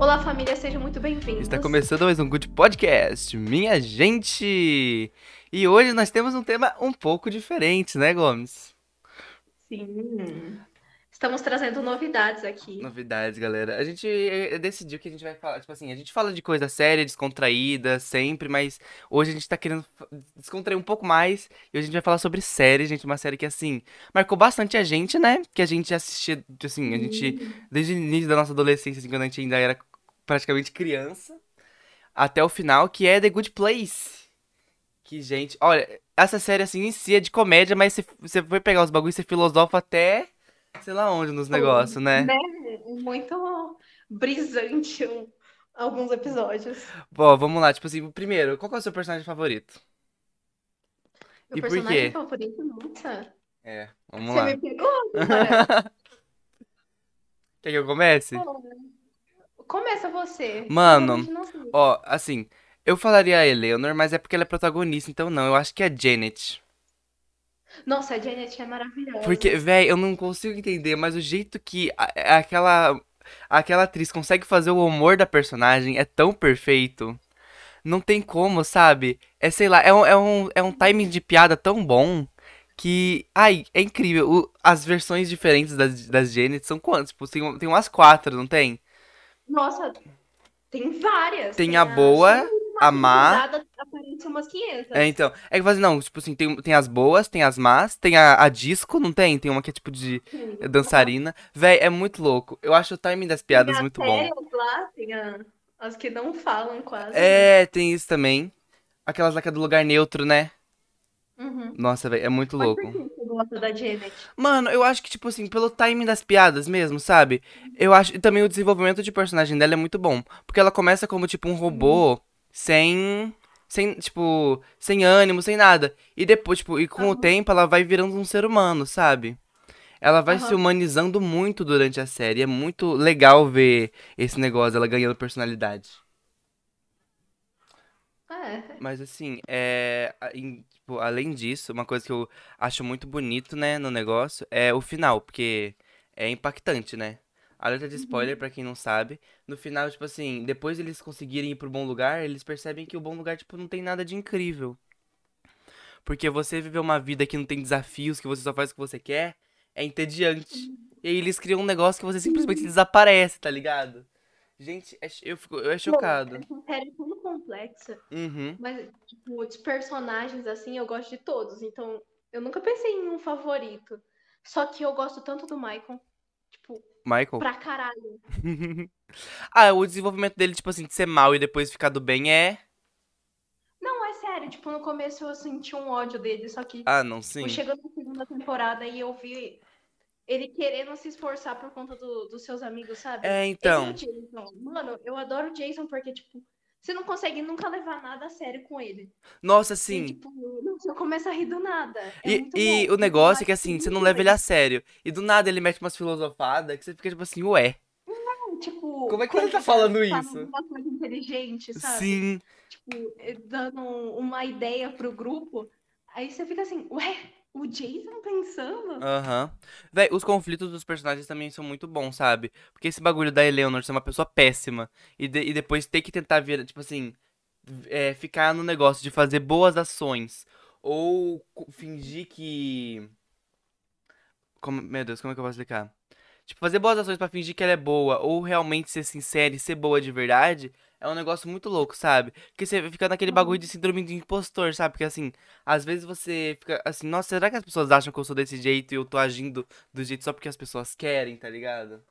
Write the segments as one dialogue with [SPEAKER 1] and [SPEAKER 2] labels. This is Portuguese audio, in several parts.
[SPEAKER 1] Olá, família, sejam muito bem-vindos.
[SPEAKER 2] Está começando mais um Good Podcast, minha gente! E hoje nós temos um tema um pouco diferente, né, Gomes?
[SPEAKER 1] Sim. Estamos trazendo novidades aqui.
[SPEAKER 2] Novidades, galera. A gente eh, decidiu que a gente vai falar, tipo assim, a gente fala de coisa séria, descontraída, sempre, mas hoje a gente tá querendo descontrair um pouco mais e hoje a gente vai falar sobre série, gente, uma série que, assim, marcou bastante a gente, né? Que a gente assistia, assim, a gente, desde o início da nossa adolescência, assim, quando a gente ainda era praticamente criança, até o final, que é The Good Place. Que, gente, olha, essa série, assim, em si é de comédia, mas você, você foi pegar os bagulhos e você filosofa até sei lá onde nos negócios, né?
[SPEAKER 1] Né? Muito brisante um- alguns episódios.
[SPEAKER 2] Bom, vamos lá, tipo assim, primeiro, qual é o seu personagem favorito?
[SPEAKER 1] Meu
[SPEAKER 2] E por
[SPEAKER 1] personagem
[SPEAKER 2] quê?
[SPEAKER 1] favorito, nossa.
[SPEAKER 2] É, vamos
[SPEAKER 1] Você
[SPEAKER 2] lá.
[SPEAKER 1] me pegou.
[SPEAKER 2] Quer que eu comece?
[SPEAKER 1] Começa você.
[SPEAKER 2] Mano. Ó, assim, eu falaria a Eleanor, mas é porque ela é protagonista, então não, eu acho que é a Janet.
[SPEAKER 1] Nossa, a Janet é maravilhosa.
[SPEAKER 2] Porque, véi, eu não consigo entender, mas o jeito que a- aquela, aquela atriz consegue fazer o humor da personagem é tão perfeito. Não tem como, sabe? É, sei lá, é um, é um, é um timing de piada tão bom que. Ai, é incrível. O- as versões diferentes das, das Janet são quantas? Tipo, tem, tem umas quatro, não tem?
[SPEAKER 1] Nossa, tem várias.
[SPEAKER 2] Tem a boa,
[SPEAKER 1] só
[SPEAKER 2] a má.
[SPEAKER 1] Aparece umas 500.
[SPEAKER 2] É, então. É que assim, não, tipo assim, tem, tem as boas, tem as más, tem a, a disco, não tem? Tem uma que é tipo de
[SPEAKER 1] Sim.
[SPEAKER 2] dançarina. Véi, é muito louco. Eu acho o timing das piadas
[SPEAKER 1] Tem
[SPEAKER 2] muito bom.
[SPEAKER 1] lá, tem a- as que não falam quase.
[SPEAKER 2] É, tem isso também. Aquelas lá que é do lugar neutro, né?
[SPEAKER 1] Uhum.
[SPEAKER 2] Nossa, velho, é muito
[SPEAKER 1] Mas
[SPEAKER 2] louco.
[SPEAKER 1] Gosta da Janet?
[SPEAKER 2] Mano, eu acho que, tipo assim, pelo timing das piadas mesmo, sabe? Eu acho. E também o desenvolvimento de personagem dela é muito bom. Porque ela começa como, tipo, um robô sem. Sem, tipo, sem ânimo, sem nada. E depois, tipo, e com o
[SPEAKER 1] Aham.
[SPEAKER 2] tempo ela vai virando um ser humano, sabe? Ela vai se
[SPEAKER 1] Aham.
[SPEAKER 2] humanizando muito durante a série. É muito legal ver esse negócio, ela ganhando personalidade.
[SPEAKER 1] É.
[SPEAKER 2] Mas assim, é, em- tipo, além disso, uma coisa que eu acho muito bonito, né, no negócio é o final, porque é impactante, né? Alerta de spoiler pra quem não sabe. No final, tipo assim, depois eles conseguirem ir pro bom lugar, eles percebem que o bom lugar, tipo, não tem nada de incrível. Porque você viver uma vida que não tem desafios, que você só faz o que você quer, é entediante. E aí eles criam um negócio que você simplesmente desaparece, tá ligado? Gente, é eu fico, eu é chocado.
[SPEAKER 1] Essa série é tão complexa,
[SPEAKER 2] Uhum.
[SPEAKER 1] mas, tipo, os personagens, assim, eu gosto de todos. Então, eu nunca pensei em um favorito. Só que eu gosto tanto do Michael, tipo,
[SPEAKER 2] Michael?
[SPEAKER 1] pra caralho.
[SPEAKER 2] Ah, o desenvolvimento dele, tipo assim, de ser mal e depois ficar do bem é.
[SPEAKER 1] Não, é sério, tipo, no começo eu senti um ódio dele, só que,
[SPEAKER 2] Ah, não,
[SPEAKER 1] tipo,
[SPEAKER 2] sim.
[SPEAKER 1] chegando na segunda temporada e eu vi ele querendo se esforçar por conta do- dos seus amigos, sabe?
[SPEAKER 2] É,
[SPEAKER 1] Ele e
[SPEAKER 2] então.
[SPEAKER 1] o Jason. Mano, eu adoro o Jason porque, tipo, você não consegue nunca levar nada a sério com ele.
[SPEAKER 2] Nossa,
[SPEAKER 1] E,
[SPEAKER 2] sim.
[SPEAKER 1] tipo, não, você começa a rir do nada. É
[SPEAKER 2] E, e
[SPEAKER 1] bom.
[SPEAKER 2] o negócio é que assim, você não leva ele a sério. E do nada ele mete umas filosofadas que você fica tipo assim, ué.
[SPEAKER 1] Tipo,
[SPEAKER 2] Como é que ele tá
[SPEAKER 1] ele
[SPEAKER 2] falando isso?
[SPEAKER 1] uma coisa inteligente, sabe?
[SPEAKER 2] Sim.
[SPEAKER 1] Tipo, eh, dando uma ideia pro grupo. Aí você fica assim, ué, o Jason pensando?
[SPEAKER 2] Aham. Véi, os conflitos dos personagens também são muito bons, sabe? Porque esse bagulho da Eleanor ser uma pessoa péssima e, de- e depois ter que tentar vir, tipo assim, é, ficar no negócio de fazer boas ações. Ou fingir que. Como, meu Deus, como é que eu posso explicar? Tipo, fazer boas ações pra fingir que ela é boa, ou realmente ser sincera e ser boa de verdade, é um negócio muito louco, sabe? Porque você fica naquele bagulho de síndrome de impostor, sabe? Porque assim, às vezes você fica assim, nossa, será que as pessoas acham que eu sou desse jeito e eu tô agindo do jeito só porque as pessoas querem, tá ligado?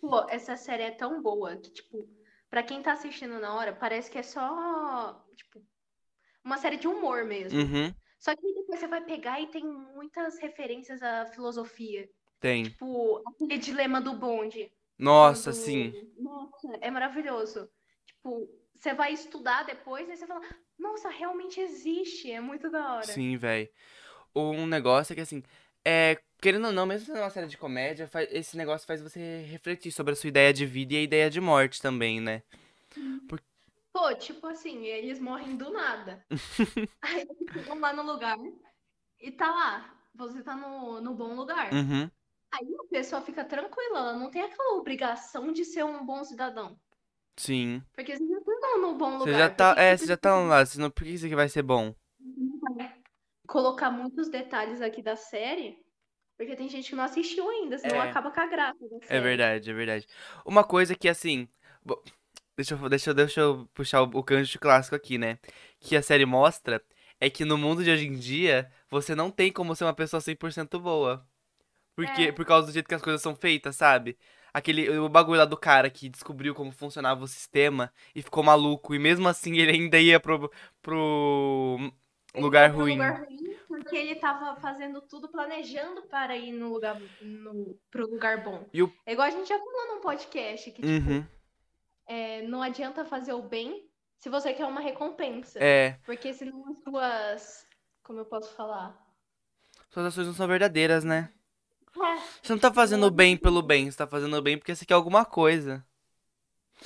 [SPEAKER 1] Pô, essa série é tão boa que, tipo, pra quem tá assistindo na hora, parece que é só, tipo, uma série de humor mesmo.
[SPEAKER 2] Uhum,
[SPEAKER 1] Só que depois você vai pegar e tem muitas referências à filosofia.
[SPEAKER 2] tem.
[SPEAKER 1] Tipo, aquele dilema do bonde.
[SPEAKER 2] Nossa,
[SPEAKER 1] Quando...
[SPEAKER 2] sim.
[SPEAKER 1] Nossa, é maravilhoso. Tipo, você vai estudar depois e você fala, nossa, realmente existe. É muito da hora.
[SPEAKER 2] Sim, véi. Um negócio é que assim, é, querendo ou não, mesmo sendo uma série de comédia, faz- esse negócio faz você refletir sobre a sua ideia de vida e a ideia de morte também, né? Por-
[SPEAKER 1] Pô, tipo assim, eles morrem do nada. Aí eles chegam lá no lugar e tá lá. Você tá no, no bom lugar.
[SPEAKER 2] Uhum.
[SPEAKER 1] Aí a pessoa fica tranquila, ela não tem aquela obrigação de ser um bom cidadão.
[SPEAKER 2] Sim.
[SPEAKER 1] Porque vocês já estão no bom
[SPEAKER 2] Você
[SPEAKER 1] lugar.
[SPEAKER 2] já
[SPEAKER 1] Por
[SPEAKER 2] tá.
[SPEAKER 1] que
[SPEAKER 2] É,
[SPEAKER 1] que
[SPEAKER 2] você já tá lá. Senão, por que isso aqui vai ser bom?
[SPEAKER 1] colocar muitos detalhes aqui da série? Porque tem gente que não assistiu ainda, senão
[SPEAKER 2] É.
[SPEAKER 1] acaba com a graça da
[SPEAKER 2] É verdade, é verdade. Uma coisa que, assim. bo- Deixa eu, deixa, eu- deixa eu puxar o, o gancho clássico aqui, né? Que a série mostra é que no mundo de hoje em dia, você não tem como ser uma pessoa 100% boa. Porque,
[SPEAKER 1] É.
[SPEAKER 2] por causa do jeito que as coisas são feitas, sabe? Aquele, o bagulho lá do cara que descobriu como funcionava o sistema e ficou maluco. E mesmo assim ele ainda ia pro, pro lugar ruim.
[SPEAKER 1] lugar ruim porque ele tava fazendo tudo planejando para ir no lugar no, pro lugar bom.
[SPEAKER 2] E o-
[SPEAKER 1] É igual a gente já falou num podcast que, tipo,
[SPEAKER 2] Uhum.
[SPEAKER 1] é, não adianta fazer o bem se você quer uma recompensa.
[SPEAKER 2] É.
[SPEAKER 1] Porque senão as suas. Como eu posso falar?
[SPEAKER 2] Suas ações não são verdadeiras, né?
[SPEAKER 1] É.
[SPEAKER 2] Você não tá fazendo o bem pelo bem, você tá fazendo o bem porque você quer alguma coisa.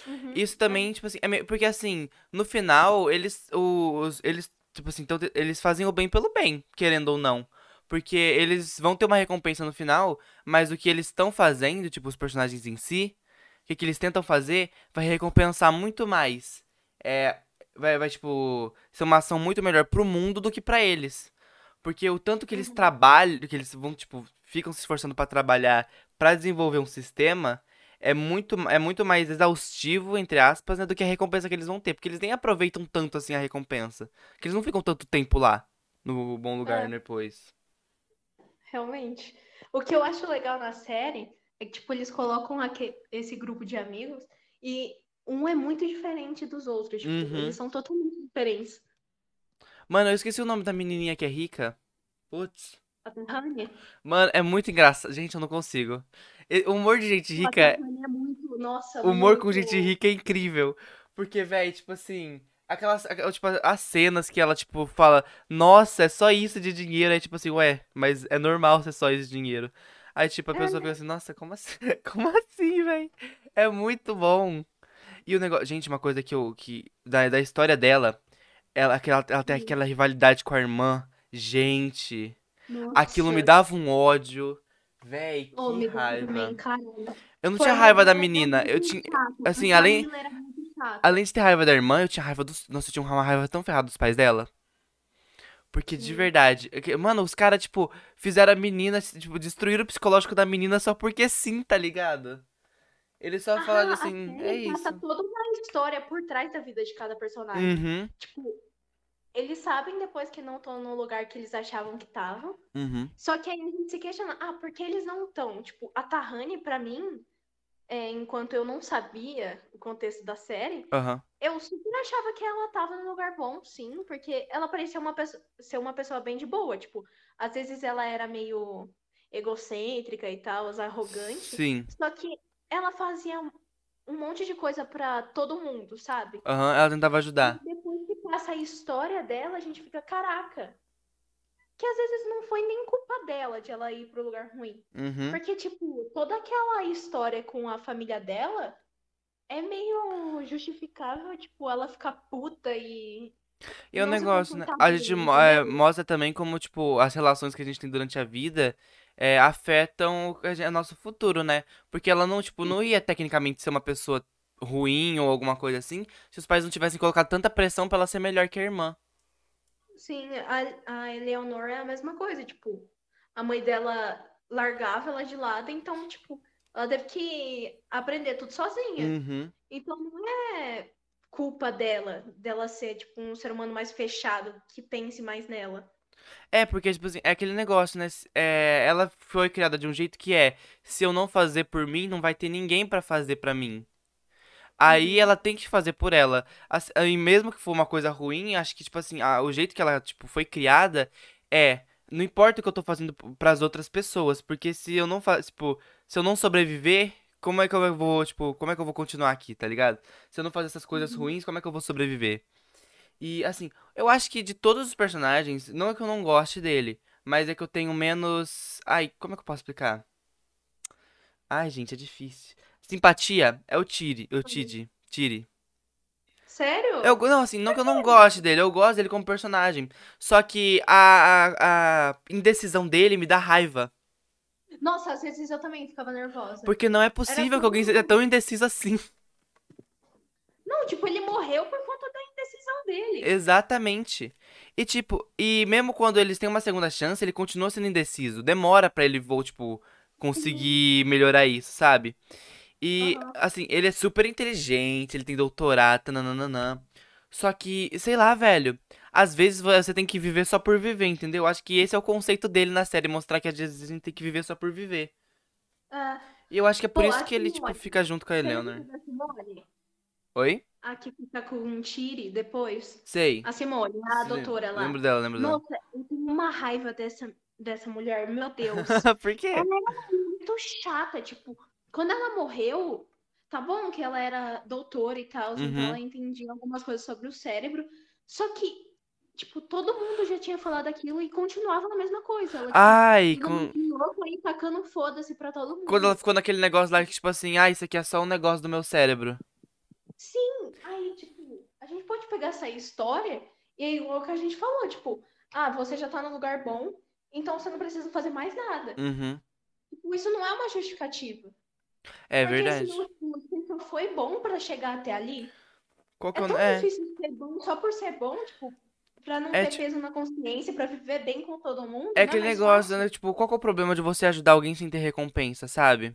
[SPEAKER 1] Uhum.
[SPEAKER 2] Isso também, tipo assim, é meio- porque assim, no final, eles, os, eles, tipo assim, tão te- eles fazem o bem pelo bem, querendo ou não. Porque eles vão ter uma recompensa no final, mas o que eles estão fazendo, tipo, os personagens em si, o que, que eles tentam fazer, vai recompensar muito mais. É, vai, vai, tipo, ser uma ação muito melhor pro mundo do que pra eles. Porque o tanto que eles
[SPEAKER 1] Uhum.
[SPEAKER 2] trabalham, que eles vão, tipo, ficam se esforçando pra trabalhar pra desenvolver um sistema, é muito, é muito mais exaustivo, entre aspas, né, do que a recompensa que eles vão ter. Porque eles nem aproveitam tanto assim a recompensa. Que eles não ficam tanto tempo lá, no bom lugar
[SPEAKER 1] É.
[SPEAKER 2] depois.
[SPEAKER 1] Realmente. O que eu acho legal na série é que, tipo, eles colocam aque- esse grupo de amigos e um é muito diferente dos outros. Tipo,
[SPEAKER 2] Uhum.
[SPEAKER 1] eles são totalmente diferentes.
[SPEAKER 2] Mano, eu esqueci o nome da menininha que é rica. Putz. Mano, é muito engraçado. Gente, eu não consigo. O humor de gente rica, é-
[SPEAKER 1] é muito. Nossa,
[SPEAKER 2] o humor com gente rica é incrível. Porque, véi, tipo assim, aquelas, tipo, as cenas que ela, tipo, fala, nossa, é só isso de dinheiro. Aí, tipo assim, ué, mas é normal ser só isso de dinheiro. Aí, tipo, a
[SPEAKER 1] É,
[SPEAKER 2] pessoa fica assim, nossa, como assim? Como assim, véi? É muito bom. E o negócio, gente, uma coisa que eu, que, da, da história dela, ela, aquela, ela tem
[SPEAKER 1] Hum.
[SPEAKER 2] aquela rivalidade com a irmã. Gente,
[SPEAKER 1] Nossa.
[SPEAKER 2] aquilo me dava um ódio. Véi,
[SPEAKER 1] Oh,
[SPEAKER 2] que
[SPEAKER 1] deu
[SPEAKER 2] raiva.
[SPEAKER 1] também.
[SPEAKER 2] Eu não
[SPEAKER 1] Foi
[SPEAKER 2] tinha raiva da
[SPEAKER 1] menina.
[SPEAKER 2] Eu tinha, assim, além- além de ter raiva da irmã, eu tinha raiva dos. Nossa, eu tinha uma raiva tão ferrada dos pais dela. Porque de verdade, mano, os caras, tipo, fizeram a menina, tipo, destruíram o psicológico da menina só porque sim, tá ligado? Eles só falaram
[SPEAKER 1] Ah,
[SPEAKER 2] assim,
[SPEAKER 1] a
[SPEAKER 2] é
[SPEAKER 1] passa
[SPEAKER 2] isso.
[SPEAKER 1] toda uma história por trás da vida de cada personagem.
[SPEAKER 2] Uhum,
[SPEAKER 1] Tipo, eles sabem depois que não estão no lugar que eles achavam que estavam.
[SPEAKER 2] uhum.
[SPEAKER 1] Só que aí a gente se questiona, ah, por que eles não estão? Tipo, a Tahani, pra mim, é, enquanto eu não sabia o contexto da série,
[SPEAKER 2] Aham.
[SPEAKER 1] eu super achava que ela tava num lugar bom, sim, porque ela parecia uma pessoa, ser uma pessoa bem de boa. Tipo, às vezes ela era meio egocêntrica e tal, arrogante.
[SPEAKER 2] Sim.
[SPEAKER 1] Só que ela fazia um monte de coisa pra todo mundo, sabe?
[SPEAKER 2] Aham, ela tentava ajudar.
[SPEAKER 1] E depois passa a história dela, a gente fica, caraca. Que às vezes não foi nem culpa dela de ela ir pro lugar ruim.
[SPEAKER 2] Uhum.
[SPEAKER 1] Porque, tipo, toda aquela história com a família dela é meio justificável, tipo, ela ficar puta e.
[SPEAKER 2] E é
[SPEAKER 1] se
[SPEAKER 2] negócio, né? A gente é, mostra também como, tipo, as relações que a gente tem durante a vida é, afetam o, a gen- nosso futuro, né? Porque ela não, tipo, não ia tecnicamente ser uma pessoa ruim ou alguma coisa assim se os pais não tivessem colocado tanta pressão pra ela ser melhor que a irmã.
[SPEAKER 1] Sim, a, a Eleonora é a mesma coisa, tipo, a mãe dela largava ela de lado, então, tipo, ela teve que aprender tudo sozinha.
[SPEAKER 2] Uhum.
[SPEAKER 1] Então não é culpa dela, dela ser, tipo, um ser humano mais fechado, que pense mais nela.
[SPEAKER 2] É, porque, tipo assim, é aquele negócio, né? É, ela foi criada de um jeito que é, se eu não fazer por mim, não vai ter ninguém pra fazer pra mim. Aí
[SPEAKER 1] Uhum.
[SPEAKER 2] ela tem que fazer por ela. As- E mesmo que for uma coisa ruim, acho que, tipo assim, a- o jeito que ela, tipo, foi criada é, não importa o que eu tô fazendo p- pras outras pessoas, porque se eu não faço, tipo, se eu não sobreviver, como é que eu vou, tipo, como é que eu vou continuar aqui, tá ligado? Se eu não fazer essas coisas
[SPEAKER 1] Uhum.
[SPEAKER 2] ruins, como é que eu vou sobreviver? E assim, eu acho que de todos os personagens, não é que eu não goste dele, mas é que eu tenho menos. Ai, como é que eu posso explicar? Ai, gente, é difícil. Simpatia é o Tiri, o Tidi, Tiri.
[SPEAKER 1] Sério?
[SPEAKER 2] Eu, não, assim, não que eu não goste dele, eu gosto dele como personagem. Só que a, a, a indecisão dele me dá raiva.
[SPEAKER 1] Nossa, às vezes eu também ficava nervosa.
[SPEAKER 2] Porque não é possível que alguém seja tão indeciso assim.
[SPEAKER 1] tipo, ele morreu por conta da indecisão dele.
[SPEAKER 2] Exatamente. E tipo, e mesmo quando eles têm uma segunda chance, ele continua sendo indeciso. Demora pra ele, vou, tipo, conseguir melhorar isso, sabe? E,
[SPEAKER 1] Aham.
[SPEAKER 2] assim, ele é super inteligente, ele tem doutorado, nananã. Só que, sei lá, velho. Às vezes você tem que viver só por viver, entendeu? Acho que esse é o conceito dele na série, mostrar que às vezes a gente tem que viver só por viver.
[SPEAKER 1] Ah,
[SPEAKER 2] E eu acho que é por isso que ele, tipo, fica junto com a Eleanor. Oi?
[SPEAKER 1] A que fica com um Tiri depois?
[SPEAKER 2] Sei.
[SPEAKER 1] A Simone, a
[SPEAKER 2] Sim,
[SPEAKER 1] doutora lá.
[SPEAKER 2] Lembro dela, lembro dela.
[SPEAKER 1] Nossa, eu tenho uma raiva dessa, dessa mulher, meu Deus.
[SPEAKER 2] Por quê?
[SPEAKER 1] Ela era muito chata, tipo, quando ela morreu, tá bom que ela era doutora e tal, então
[SPEAKER 2] Uhum.
[SPEAKER 1] ela entendia algumas coisas sobre o cérebro, só que, tipo, todo mundo já tinha falado aquilo e continuava na mesma coisa. Ela, tipo,
[SPEAKER 2] Ai,
[SPEAKER 1] todo
[SPEAKER 2] com...
[SPEAKER 1] aí tacando foda-se pra todo mundo.
[SPEAKER 2] quando ela ficou naquele negócio lá que, tipo assim, ah, isso aqui é só um negócio do meu cérebro.
[SPEAKER 1] Sim, aí, tipo, a gente pode pegar essa história e é igual que a gente falou, tipo, ah, você já tá no lugar bom, então você não precisa fazer mais nada.
[SPEAKER 2] Uhum.
[SPEAKER 1] Tipo, isso não é uma justificativa.
[SPEAKER 2] É
[SPEAKER 1] Porque
[SPEAKER 2] verdade.
[SPEAKER 1] se não- foi bom pra chegar até ali,
[SPEAKER 2] Qual que
[SPEAKER 1] é
[SPEAKER 2] é
[SPEAKER 1] tão
[SPEAKER 2] É,
[SPEAKER 1] difícil ser bom só por ser bom, tipo, pra não
[SPEAKER 2] É,
[SPEAKER 1] ter
[SPEAKER 2] tipo-
[SPEAKER 1] peso na consciência, pra viver bem com todo mundo.
[SPEAKER 2] é aquele
[SPEAKER 1] mais
[SPEAKER 2] negócio,
[SPEAKER 1] fácil?
[SPEAKER 2] né? Tipo, qual que é o problema de você ajudar alguém sem ter recompensa, sabe?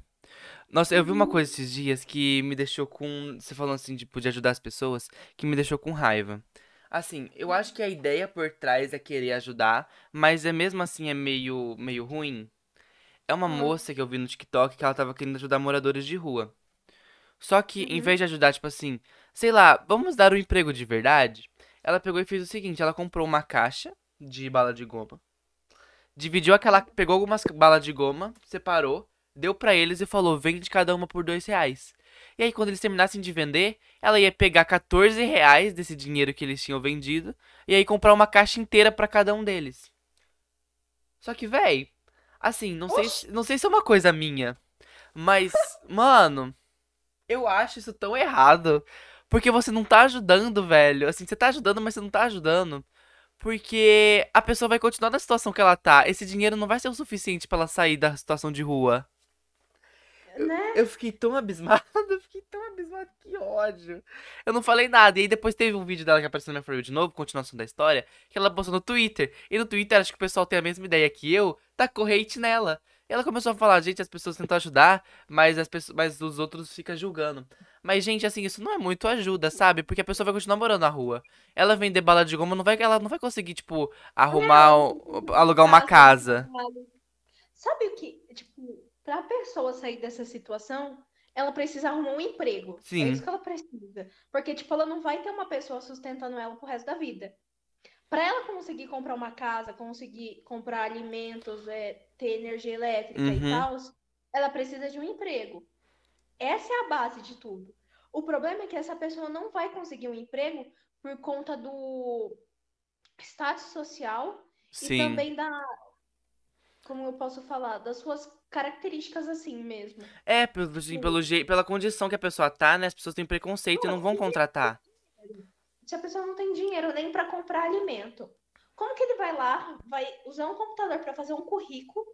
[SPEAKER 2] Nossa, eu vi uma coisa esses dias que me deixou com. Você falando assim, tipo, de ajudar as pessoas, que me deixou com raiva. Assim, eu acho que a ideia por trás é querer ajudar, mas é mesmo assim é meio, meio ruim. É uma
[SPEAKER 1] Hum.
[SPEAKER 2] moça que eu vi no TikTok que ela tava querendo ajudar moradores de rua. Só que, em
[SPEAKER 1] Uhum.
[SPEAKER 2] vez de ajudar, tipo assim, sei lá, vamos dar um emprego de verdade, ela pegou e fez o seguinte, ela comprou uma caixa de bala de goma, dividiu aquela, pegou algumas balas de goma, separou, deu pra eles e falou, vende cada uma por dois reais. E aí, quando eles terminassem de vender, ela ia pegar 14 reais desse dinheiro que eles tinham vendido, e aí comprar uma caixa inteira pra cada um deles. Só que, véi, assim, não sei, se- não sei se é uma coisa minha, mas, mano, eu acho isso tão errado. Porque você não tá ajudando, velho. Assim, você tá ajudando, mas você não tá ajudando. Porque a pessoa vai continuar na situação que ela tá. Esse dinheiro não vai ser o suficiente pra ela sair da situação de rua.
[SPEAKER 1] Né?
[SPEAKER 2] Eu fiquei tão abismado, eu fiquei tão abismado, que ódio. Eu não falei nada. E aí depois teve um vídeo dela que apareceu na minha For de novo, continuação da história, que ela postou no Twitter. E no Twitter, acho que o pessoal tem a mesma ideia que eu, tacou hate nela. E ela começou a falar, gente, as pessoas tentam ajudar, mas as pessoas, mas os outros ficam julgando. Mas, gente, assim, isso não é muito ajuda, sabe? Porque a pessoa vai continuar morando na rua. Ela vender bala de goma, não vai, ela não vai conseguir, tipo, arrumar, um- alugar uma casa.
[SPEAKER 1] Sabe o que, tipo, pra pessoa sair dessa situação, ela precisa arrumar um emprego. É
[SPEAKER 2] Sim.
[SPEAKER 1] isso que ela precisa. Porque, tipo, ela não vai ter uma pessoa sustentando ela pro resto da vida. Pra ela conseguir comprar uma casa, conseguir comprar alimentos, é, ter energia elétrica e
[SPEAKER 2] Uhum.
[SPEAKER 1] tal, ela precisa de um emprego. Essa é a base de tudo. O problema é que essa pessoa não vai conseguir um emprego por conta do status social e
[SPEAKER 2] Sim.
[SPEAKER 1] também da, como eu posso falar, das suas características assim mesmo.
[SPEAKER 2] É, pelo, assim, pelo jeito, pela condição que a pessoa tá, né? As pessoas têm preconceito e não vão contratar.
[SPEAKER 1] Se a pessoa não tem dinheiro nem para comprar alimento, como que ele vai lá, vai usar um computador para fazer um currículo,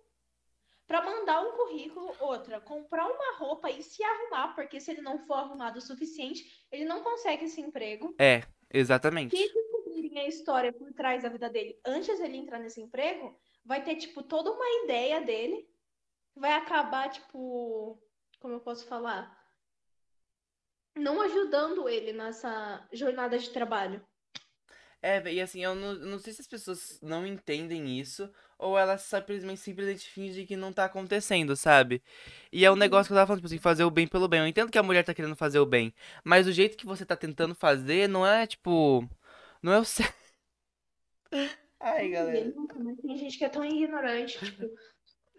[SPEAKER 1] para mandar um currículo, outra, comprar uma roupa e se arrumar, porque se ele não for arrumado o suficiente, ele não consegue esse emprego.
[SPEAKER 2] É, exatamente.
[SPEAKER 1] Se descobrirem a história por trás da vida dele antes dele entrar nesse emprego, vai ter, tipo, toda uma ideia dele. Vai acabar, tipo, como eu posso falar? Não ajudando ele nessa jornada de trabalho.
[SPEAKER 2] É, e assim, eu não, não sei se as pessoas não entendem isso ou elas simplesmente, simplesmente fingem que não tá acontecendo, sabe? E é um negócio que eu tava falando, tipo assim, fazer o bem pelo bem. Eu entendo que a mulher tá querendo fazer o bem, mas o jeito que você tá tentando fazer não é, tipo, não é o certo. Ai, galera.
[SPEAKER 1] Mas tem gente que é tão ignorante, tipo,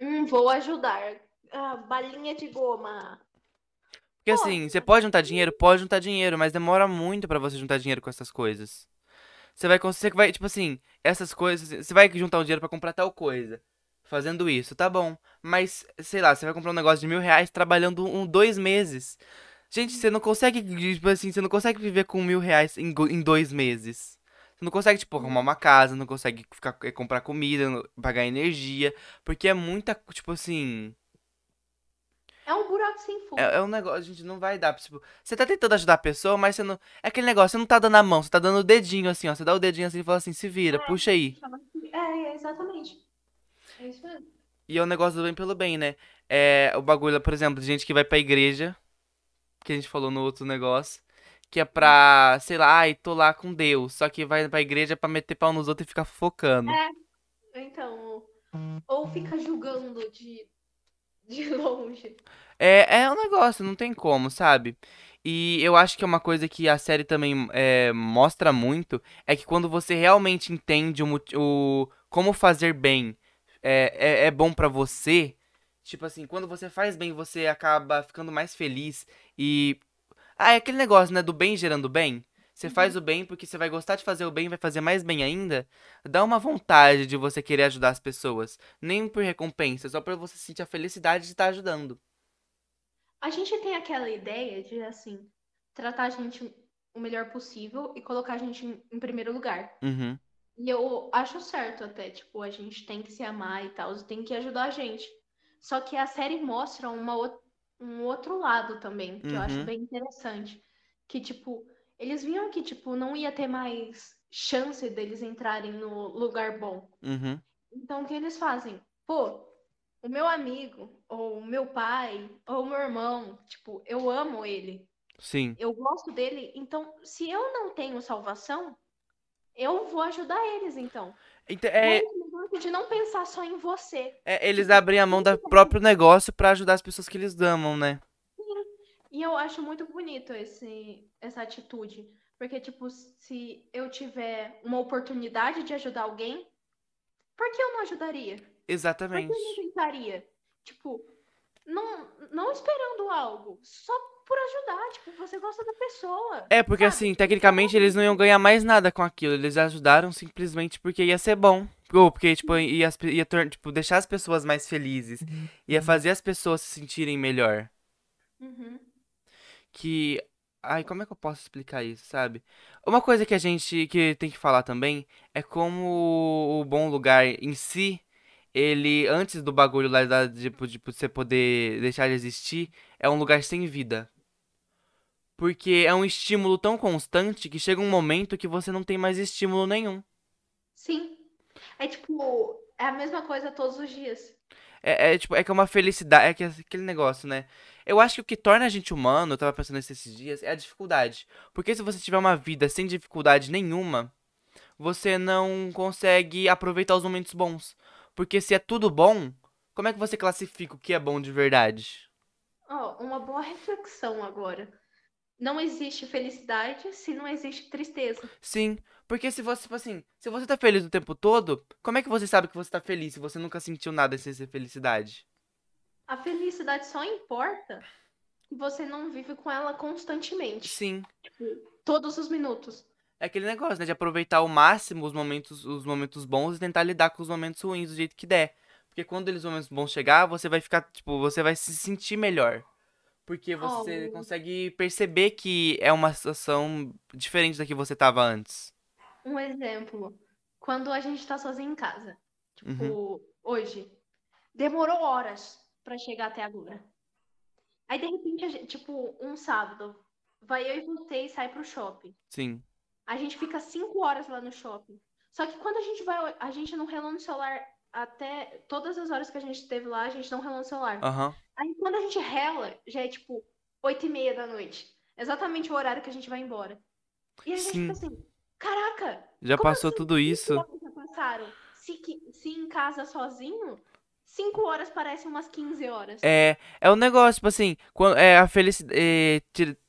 [SPEAKER 1] hum, vou ajudar. Ah, balinha de goma.
[SPEAKER 2] Porque assim, você pode juntar dinheiro? Pode juntar dinheiro, mas demora muito pra você juntar dinheiro com essas coisas. Você vai conseguir, vai, tipo assim, essas coisas, você vai juntar um dinheiro pra comprar tal coisa. Fazendo isso, tá bom. Mas, sei lá, você vai comprar um negócio de mil reais trabalhando um, dois meses. Gente, você não consegue, tipo assim, você não consegue viver com mil reais em, em dois meses. Você não consegue, tipo, arrumar uma casa, não consegue ficar, eh, comprar comida, pagar energia. Porque é muita, tipo assim.
[SPEAKER 1] É um buraco sem fundo.
[SPEAKER 2] É, é um negócio, a gente não vai dar. Tipo, você tá tentando ajudar a pessoa, mas você não. É aquele negócio, você não tá dando a mão, você tá dando o dedinho assim, ó. Você dá o dedinho assim e fala assim, se vira, puxa aí.
[SPEAKER 1] É, é, exatamente. É isso mesmo.
[SPEAKER 2] E é um negócio do bem pelo bem, né? É o bagulho, por exemplo, de gente que vai pra igreja, que a gente falou no outro negócio, que é pra, sei lá, ai, tô lá com Deus, só que vai pra igreja pra meter pau nos outros e ficar fofocando.
[SPEAKER 1] É, então. Ou fica julgando de, de longe.
[SPEAKER 2] É, é um negócio, não tem como, sabe? E eu acho que é uma coisa que a série também é, mostra muito, é que quando você realmente entende o, o como fazer bem é, é, é bom pra você, tipo assim, quando você faz bem, você acaba ficando mais feliz e... Ah, é aquele negócio, né, do bem gerando bem. Você faz
[SPEAKER 1] Uhum.
[SPEAKER 2] o bem porque você vai gostar de fazer o bem, vai fazer mais bem ainda. Dá uma vontade de você querer ajudar as pessoas. Nem por recompensa, só pra você sentir a felicidade de estar ajudando.
[SPEAKER 1] A gente tem aquela ideia de, assim, tratar a gente o melhor possível e colocar a gente em, em primeiro lugar.
[SPEAKER 2] Uhum,
[SPEAKER 1] E eu acho certo até, tipo, a gente tem que se amar e tal, tem que ajudar a gente. Só que a série mostra uma, ou- um outro lado também, que eu acho
[SPEAKER 2] uhum,
[SPEAKER 1] bem interessante. Que, tipo, eles viam que, tipo, não ia ter mais chance deles entrarem no lugar bom.
[SPEAKER 2] uhum.
[SPEAKER 1] Então, o que eles fazem? Pô, o meu amigo, ou o meu pai, ou o meu irmão, tipo, eu amo ele,
[SPEAKER 2] Sim.
[SPEAKER 1] eu gosto dele, então, se eu não tenho salvação, eu vou ajudar eles, então.
[SPEAKER 2] Então,
[SPEAKER 1] é de não pensar só em você.
[SPEAKER 2] é, eles abrem a mão do próprio negócio pra ajudar as pessoas que eles amam, né?
[SPEAKER 1] e eu acho muito bonito esse, essa atitude. Porque, tipo, se eu tiver uma oportunidade de ajudar alguém, por que eu não ajudaria? Por que eu
[SPEAKER 2] Exatamente.
[SPEAKER 1] não tentaria? Tipo, não, não esperando algo, só por ajudar. Tipo, você gosta da pessoa,
[SPEAKER 2] É, porque
[SPEAKER 1] sabe?
[SPEAKER 2] assim, tecnicamente eles não iam ganhar mais nada com aquilo. Eles ajudaram simplesmente porque ia ser bom. Ou porque, tipo, ia, pe- ia tor- tipo, deixar as pessoas mais felizes. Ia fazer as pessoas se sentirem melhor.
[SPEAKER 1] Uhum.
[SPEAKER 2] Que. Ai, como é que eu posso explicar isso, sabe? Uma coisa que a gente que tem que falar também é como o bom lugar em si, ele, antes do bagulho lá da, tipo, de você poder deixar de existir, é um lugar sem vida. Porque é um estímulo tão constante que chega um momento que você não tem mais estímulo nenhum.
[SPEAKER 1] Sim. É tipo, é a mesma coisa todos os dias.
[SPEAKER 2] É, é, tipo, é que é uma felicidade, é que é aquele negócio, né? Eu acho que o que torna a gente humano, eu tava pensando nisso esses dias, é a dificuldade. Porque se você tiver uma vida sem dificuldade nenhuma, você não consegue aproveitar os momentos bons. Porque se é tudo bom, como é que você classifica o que é bom de verdade?
[SPEAKER 1] Ó, uma boa reflexão agora. Não existe felicidade se não existe tristeza.
[SPEAKER 2] Sim, porque se você, tipo assim, se você tá feliz o tempo todo, como é que você sabe que você tá feliz se você nunca sentiu nada sem ser felicidade?
[SPEAKER 1] A felicidade só importa se você não vive com ela constantemente,
[SPEAKER 2] Sim.
[SPEAKER 1] todos os minutos.
[SPEAKER 2] É aquele negócio, né, de aproveitar ao máximo os momentos, os momentos bons e tentar lidar com os momentos ruins do jeito que der. Porque quando eles momentos bons chegar, você vai ficar, tipo, você vai se sentir melhor. Porque você
[SPEAKER 1] Oh,
[SPEAKER 2] consegue perceber que é uma situação diferente da que você tava antes.
[SPEAKER 1] um exemplo. Quando a gente tá sozinho em casa,
[SPEAKER 2] Uhum,
[SPEAKER 1] tipo, hoje, demorou horas pra chegar até agora. Aí, de repente, a gente, tipo, um sábado, vai eu e você e sai pro shopping.
[SPEAKER 2] sim.
[SPEAKER 1] A gente fica cinco horas lá no shopping. Só que quando a gente vai, a gente não relou no celular até todas as horas que a gente esteve lá, a gente não relou no celular.
[SPEAKER 2] Aham.
[SPEAKER 1] Aí quando a gente rela, já é tipo oito e meia da noite. Exatamente o horário que a gente vai embora. E a gente fica
[SPEAKER 2] Sim.
[SPEAKER 1] assim, caraca,
[SPEAKER 2] Já passou
[SPEAKER 1] assim
[SPEAKER 2] tudo isso?
[SPEAKER 1] já passaram? Se, se em casa sozinho, cinco horas parecem umas 15 horas.
[SPEAKER 2] É, é um negócio, tipo assim, quando é a felicidade,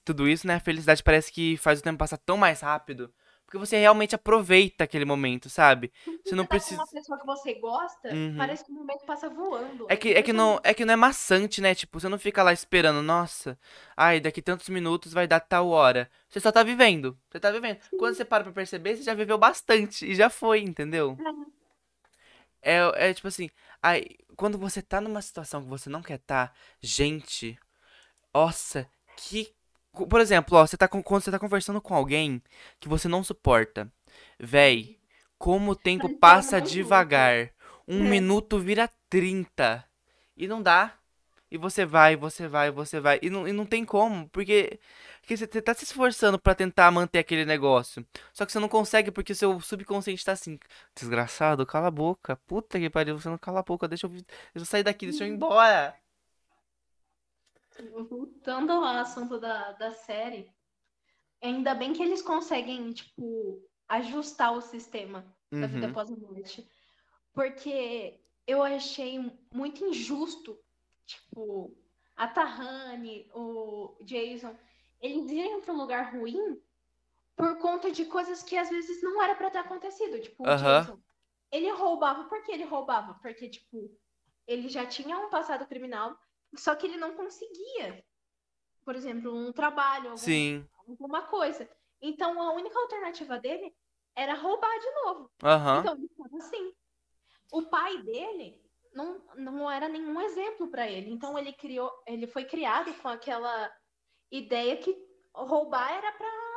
[SPEAKER 2] tudo isso, né? A felicidade parece que faz o tempo passar tão mais rápido, porque você realmente aproveita aquele momento, sabe?
[SPEAKER 1] Se
[SPEAKER 2] Você não
[SPEAKER 1] você tá com
[SPEAKER 2] precisa
[SPEAKER 1] uma pessoa que você gosta,
[SPEAKER 2] Uhum.
[SPEAKER 1] parece que o momento passa voando.
[SPEAKER 2] É
[SPEAKER 1] É
[SPEAKER 2] que, é que não, é que não é maçante, né? Tipo, você não fica lá esperando, nossa, ai, daqui tantos minutos vai dar tal hora. Você só tá vivendo. Você tá vivendo. Quando você para pra perceber, você já viveu bastante e já foi, entendeu? É, é tipo assim, ai, quando você tá numa situação que você não quer tá, gente, nossa, que. Por exemplo, ó, você tá com, quando você tá conversando com alguém que você não suporta, véi, como o tempo passa devagar. Um
[SPEAKER 1] É.
[SPEAKER 2] minuto vira 30. E não dá. E você vai, você vai, você vai. E não, e não tem como, porque, porque você tá se esforçando pra tentar manter aquele negócio. Só que você não consegue porque seu subconsciente tá assim, desgraçado, cala a boca. Puta que pariu, você não cala a boca, deixa eu, deixa eu sair daqui, deixa eu ir embora.
[SPEAKER 1] Voltando ao assunto da, da série, ainda bem que eles conseguem, tipo, ajustar o sistema da vida
[SPEAKER 2] Uhum.
[SPEAKER 1] após a morte. Porque eu achei muito injusto, tipo, a Tahani, o Jason, eles irem para um lugar ruim por conta de coisas que às vezes não era para ter acontecido. Tipo, o
[SPEAKER 2] Aham.
[SPEAKER 1] Jason, ele roubava, por que ele roubava? Porque, tipo, ele já tinha um passado criminal, só que ele não conseguia, por exemplo, um trabalho, algum,
[SPEAKER 2] Sim.
[SPEAKER 1] alguma coisa. Então a única alternativa dele era roubar de novo.
[SPEAKER 2] Aham.
[SPEAKER 1] Então ele ficava assim. O pai dele não, não era nenhum exemplo para ele. Então ele criou, ele foi criado com aquela ideia que roubar era para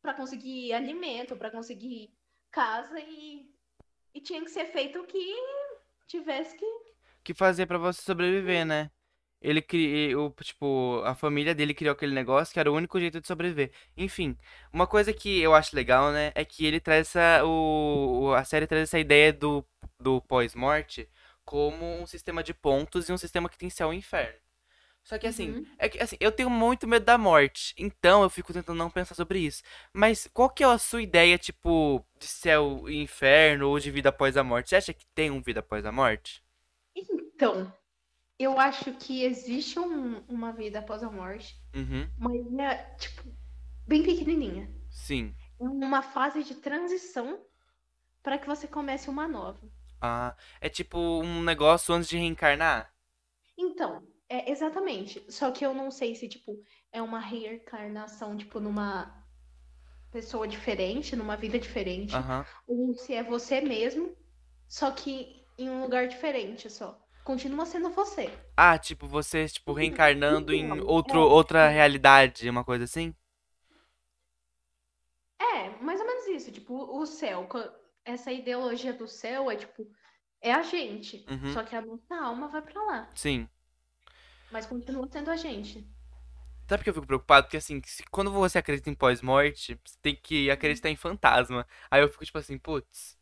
[SPEAKER 1] para conseguir alimento, para conseguir casa e, e tinha que ser feito o que tivesse que
[SPEAKER 2] que fazer pra você sobreviver, né? Ele criou, tipo, a família dele criou aquele negócio que era o único jeito de sobreviver. Enfim, uma coisa que eu acho legal, né, é que ele traz essa, o, a série traz essa ideia do, do pós-morte como um sistema de pontos e um sistema que tem céu e inferno. Só que assim,
[SPEAKER 1] Uhum.
[SPEAKER 2] é que assim, eu tenho muito medo da morte, então eu fico tentando não pensar sobre isso. Mas qual que é a sua ideia, tipo, de céu e inferno ou de vida após a morte? Você acha que tem um vida após a morte?
[SPEAKER 1] Então, eu acho que existe um- uma vida após a morte,
[SPEAKER 2] Uhum,
[SPEAKER 1] mas é, tipo, bem pequenininha.
[SPEAKER 2] sim.
[SPEAKER 1] Uma fase de transição para que você comece uma nova.
[SPEAKER 2] Ah, é tipo um negócio antes de reencarnar?
[SPEAKER 1] Então, é exatamente. Só que eu não sei se, tipo, é uma reencarnação, tipo, numa pessoa diferente, numa vida diferente,
[SPEAKER 2] Aham.
[SPEAKER 1] ou se é você mesmo, só que em um lugar diferente só. Continua sendo você.
[SPEAKER 2] Ah, tipo, você, tipo, reencarnando em
[SPEAKER 1] Então,
[SPEAKER 2] outro,
[SPEAKER 1] é,
[SPEAKER 2] outra realidade, uma coisa assim?
[SPEAKER 1] É, mais ou menos isso. Tipo, o céu, essa ideologia do céu é, tipo, é a gente.
[SPEAKER 2] Uhum,
[SPEAKER 1] Só que a nossa alma vai pra lá.
[SPEAKER 2] sim.
[SPEAKER 1] Mas continua sendo a gente.
[SPEAKER 2] Sabe por que eu fico preocupado? Porque assim, quando você acredita em pós-morte, você tem que acreditar em fantasma. Aí eu fico tipo assim, putz,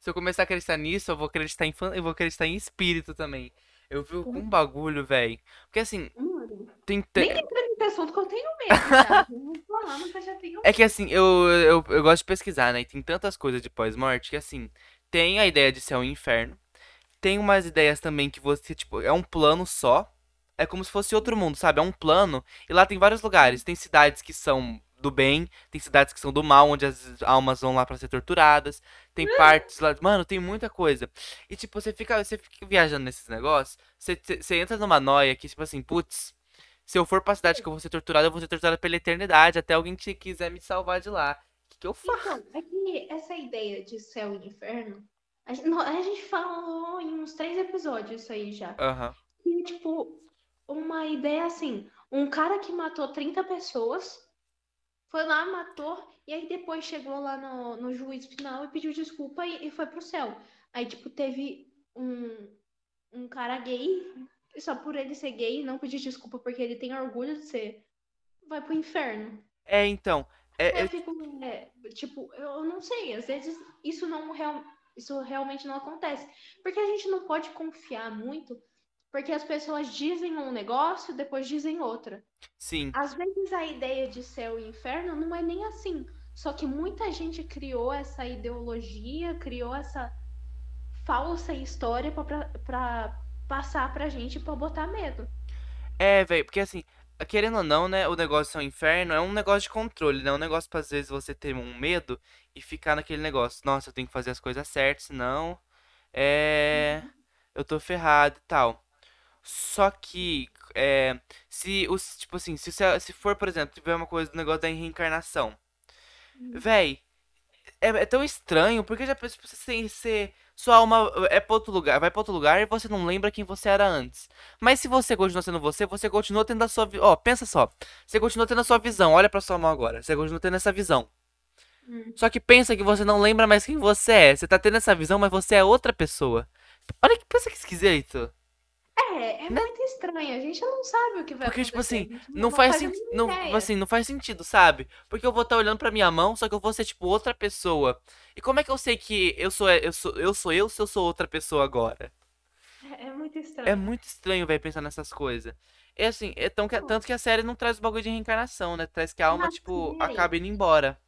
[SPEAKER 2] se eu começar a acreditar nisso, eu vou acreditar em fan... eu vou acreditar em espírito também. Eu com um bagulho, velho. Porque assim,
[SPEAKER 1] Mano,
[SPEAKER 2] tem,
[SPEAKER 1] nem
[SPEAKER 2] te-
[SPEAKER 1] entra nesse assunto que eu tenho medo, falar, mas eu já tenho
[SPEAKER 2] É que assim, eu, eu, eu gosto de pesquisar, né? E tem tantas coisas de pós-morte que assim, tem a ideia de céu e inferno. Tem umas ideias também que você, tipo, é um plano só. É como se fosse outro mundo, sabe? É um plano. E lá tem vários lugares. Tem cidades que são do bem, tem cidades que são do mal, onde as almas vão lá pra ser torturadas. Tem partes lá. Mano, tem muita coisa. E tipo, você fica, você fica viajando nesses negócios. Você, você entra numa noia que, tipo assim, putz. Se eu for pra cidade que eu vou ser torturado, eu vou ser torturado pela eternidade, até alguém que quiser me salvar de lá. O que, que eu faço?
[SPEAKER 1] Então, é que essa ideia de céu e inferno, a gente, a gente falou em uns três episódios isso aí já.
[SPEAKER 2] Aham.
[SPEAKER 1] E, tipo, uma ideia assim, um cara que matou 30 pessoas, foi lá, matou, e aí depois chegou lá no, no juiz final e pediu desculpa e, e foi pro céu. Aí, tipo, teve um, um cara gay, e só por ele ser gay e não pedir desculpa porque ele tem orgulho de ser, vai pro inferno.
[SPEAKER 2] É, então. É,
[SPEAKER 1] Eu
[SPEAKER 2] é-
[SPEAKER 1] fico, é, tipo, eu não sei, às vezes isso não real, isso realmente não acontece. Porque a gente não pode confiar muito, porque as pessoas dizem um negócio, depois dizem outra.
[SPEAKER 2] sim.
[SPEAKER 1] Às vezes a ideia de céu e inferno não é nem assim. Só que muita gente criou essa ideologia, criou essa falsa história pra passar pra gente pra botar medo.
[SPEAKER 2] É, velho, porque assim, querendo ou não, né, o negócio é um inferno, é um negócio de controle, né? Um negócio pra às vezes você ter um medo e ficar naquele negócio, nossa, eu tenho que fazer as coisas certas, senão é, eu tô ferrado e tal. Só que, é, se os, tipo assim, se, se for, por exemplo, tiver uma coisa do negócio da reencarnação, véi, é, é tão estranho, porque já pensou você, você, sua alma é pra outro lugar, vai pra outro lugar e você não lembra quem você era antes. Mas se você continua sendo você, você continua tendo a sua, ó, pensa só, você continua tendo a sua visão, olha pra sua mão agora, você continua tendo essa visão.
[SPEAKER 1] Hum.
[SPEAKER 2] Só que pensa que você não lembra mais quem você é, você tá tendo essa visão, mas você é outra pessoa. Olha que pensa que esquisito.
[SPEAKER 1] É, é
[SPEAKER 2] Né?
[SPEAKER 1] muito estranho. A gente não sabe o que vai
[SPEAKER 2] Porque, tipo
[SPEAKER 1] acontecer.
[SPEAKER 2] assim,
[SPEAKER 1] a gente
[SPEAKER 2] não faz
[SPEAKER 1] a
[SPEAKER 2] sentido.
[SPEAKER 1] mínima
[SPEAKER 2] Não, assim, não faz sentido, sabe? Porque eu vou estar olhando pra minha mão, só que eu vou ser, tipo, outra pessoa. E como é que eu sei que eu sou eu sou eu, sou eu se eu sou outra pessoa agora?
[SPEAKER 1] É, é muito estranho.
[SPEAKER 2] É muito estranho, velho, pensar nessas coisas. É assim, é tão que, tanto que a série não traz o bagulho de reencarnação, né? Traz que a alma, tipo,
[SPEAKER 1] série.
[SPEAKER 2] acaba indo embora.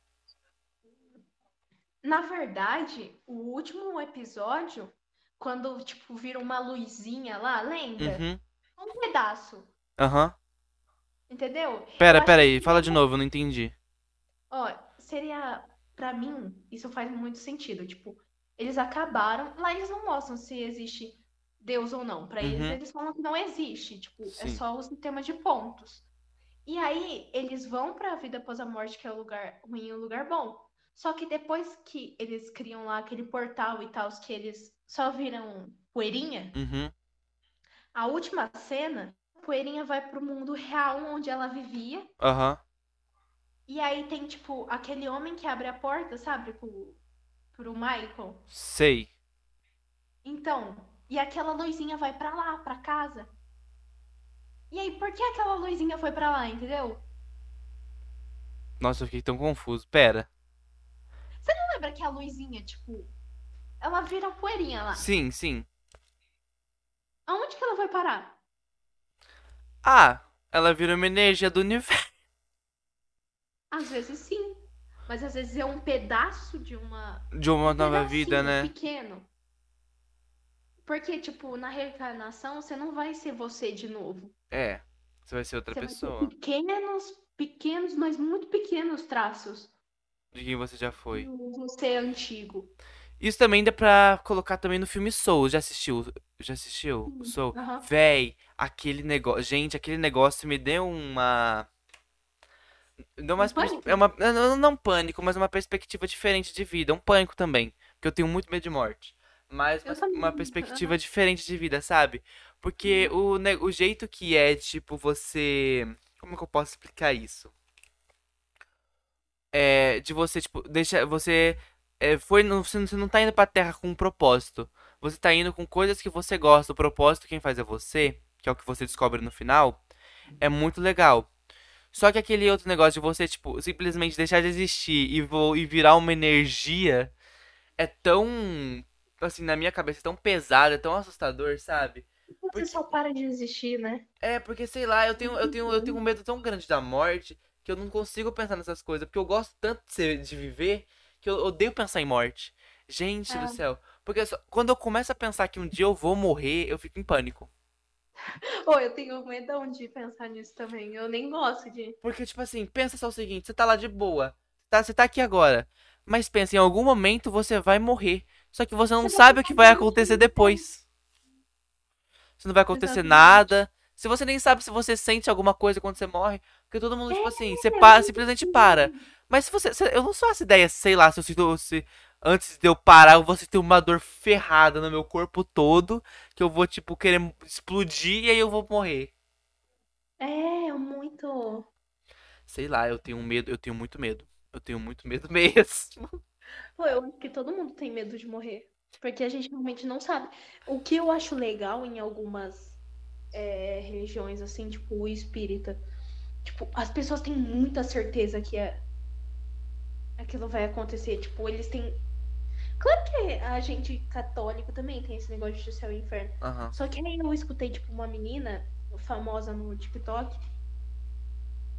[SPEAKER 1] Na verdade, o último episódio, quando, tipo, vira uma luzinha lá, lembra?
[SPEAKER 2] Uhum.
[SPEAKER 1] Um pedaço,
[SPEAKER 2] Aham.
[SPEAKER 1] entendeu?
[SPEAKER 2] Pera,
[SPEAKER 1] Eu
[SPEAKER 2] pera aí,
[SPEAKER 1] que
[SPEAKER 2] fala de novo, eu não entendi.
[SPEAKER 1] Ó, seria, pra mim, isso faz muito sentido. Tipo, eles acabaram. Lá eles não mostram se existe Deus ou não. Pra eles,
[SPEAKER 2] Uhum.
[SPEAKER 1] eles falam que não existe. Tipo, é
[SPEAKER 2] Sim.
[SPEAKER 1] só o sistema de pontos. E aí, eles vão pra vida após a morte, que é o lugar ruim e o lugar bom. Só que depois que eles criam lá aquele portal e tal, que eles só viram poeirinha,
[SPEAKER 2] Uhum.
[SPEAKER 1] a última cena, a poeirinha vai pro mundo real onde ela vivia.
[SPEAKER 2] Aham.
[SPEAKER 1] E aí tem, tipo, aquele homem que abre a porta, sabe? Pro, pro Michael.
[SPEAKER 2] Sei.
[SPEAKER 1] Então, e aquela luzinha vai pra lá, pra casa. E aí, por que aquela luzinha foi pra lá, entendeu?
[SPEAKER 2] Nossa, eu fiquei tão confuso. Pera.
[SPEAKER 1] Não lembra que a luzinha, tipo, ela vira poeirinha lá.
[SPEAKER 2] Sim, sim.
[SPEAKER 1] Aonde que ela vai parar?
[SPEAKER 2] Ah, ela vira uma energia do universo.
[SPEAKER 1] Às vezes sim. Mas às vezes é um pedaço de uma.
[SPEAKER 2] De uma
[SPEAKER 1] um
[SPEAKER 2] nova vida, né?
[SPEAKER 1] Pequeno. Porque, tipo, na reencarnação, você não vai ser você de novo.
[SPEAKER 2] É. Você vai ser outra
[SPEAKER 1] Você
[SPEAKER 2] pessoa.
[SPEAKER 1] ter pequenos, pequenos, mas muito pequenos traços
[SPEAKER 2] De quem você já foi.
[SPEAKER 1] do você antigo.
[SPEAKER 2] Isso também dá pra colocar também no filme Soul. Já assistiu? Já assistiu? o Soul?
[SPEAKER 1] Aham.
[SPEAKER 2] Véi, aquele negócio. Gente, aquele negócio me deu uma. Deu uma.
[SPEAKER 1] Um pânico?
[SPEAKER 2] É uma. Não, não pânico, mas uma perspectiva diferente de vida. Um pânico também. Porque eu tenho muito medo de morte. Mas uma, uma perspectiva diferente de vida, sabe? Porque o, ne- o jeito que é, tipo, você. Como que eu posso explicar isso? É. De você, tipo, deixa. Você. É, foi, no- você não você não tá indo pra terra com um propósito. Você tá indo com coisas que você gosta. O propósito quem faz é você, que é o que você descobre no final, é muito legal. Só que aquele outro negócio de você, tipo, simplesmente deixar de existir e, vo- e virar uma energia é tão, assim, na minha cabeça, é tão pesado, é tão assustador, sabe?
[SPEAKER 1] Você só para de existir, né?
[SPEAKER 2] É, porque sei lá, eu tenho, eu tenho, eu tenho um medo tão grande da morte que eu não consigo pensar nessas coisas, porque eu gosto tanto de, ser- de viver que eu odeio pensar em morte. Gente do
[SPEAKER 1] É.
[SPEAKER 2] céu. Porque só- quando eu começo a pensar que um dia eu vou morrer, eu fico em pânico.
[SPEAKER 1] Ô, eu tenho medão de pensar nisso também. Eu nem gosto de.
[SPEAKER 2] Porque, tipo assim, pensa só o seguinte, você tá lá de boa, tá, você tá aqui agora, mas pensa, em algum momento você vai morrer. Só que você não
[SPEAKER 1] Você
[SPEAKER 2] sabe o que vai acontecer depois. Se não vai acontecer
[SPEAKER 1] Exatamente.
[SPEAKER 2] nada. Se você nem sabe se você sente alguma coisa quando você morre. Porque todo mundo, tipo
[SPEAKER 1] É,
[SPEAKER 2] assim, você para, simplesmente para. Mas se você. se- eu não sou essa ideia, sei lá, se eu sinto. Se, antes de eu parar, eu vou sentir uma dor ferrada no meu corpo todo. Que eu vou, tipo, querer explodir e aí eu vou morrer.
[SPEAKER 1] É, muito.
[SPEAKER 2] Sei lá, eu tenho um medo, eu tenho muito medo. Eu tenho muito medo mesmo.
[SPEAKER 1] Pô, eu acho que todo mundo tem medo de morrer. Porque a gente realmente não sabe. O que eu acho legal em algumas é, religiões, assim, tipo o espírita, tipo, as pessoas têm muita certeza que é... aquilo vai acontecer. Tipo, eles têm. Claro que a gente católico também tem esse negócio de céu e inferno.
[SPEAKER 2] Aham.
[SPEAKER 1] Só que aí eu escutei, tipo, uma menina famosa no TikTok,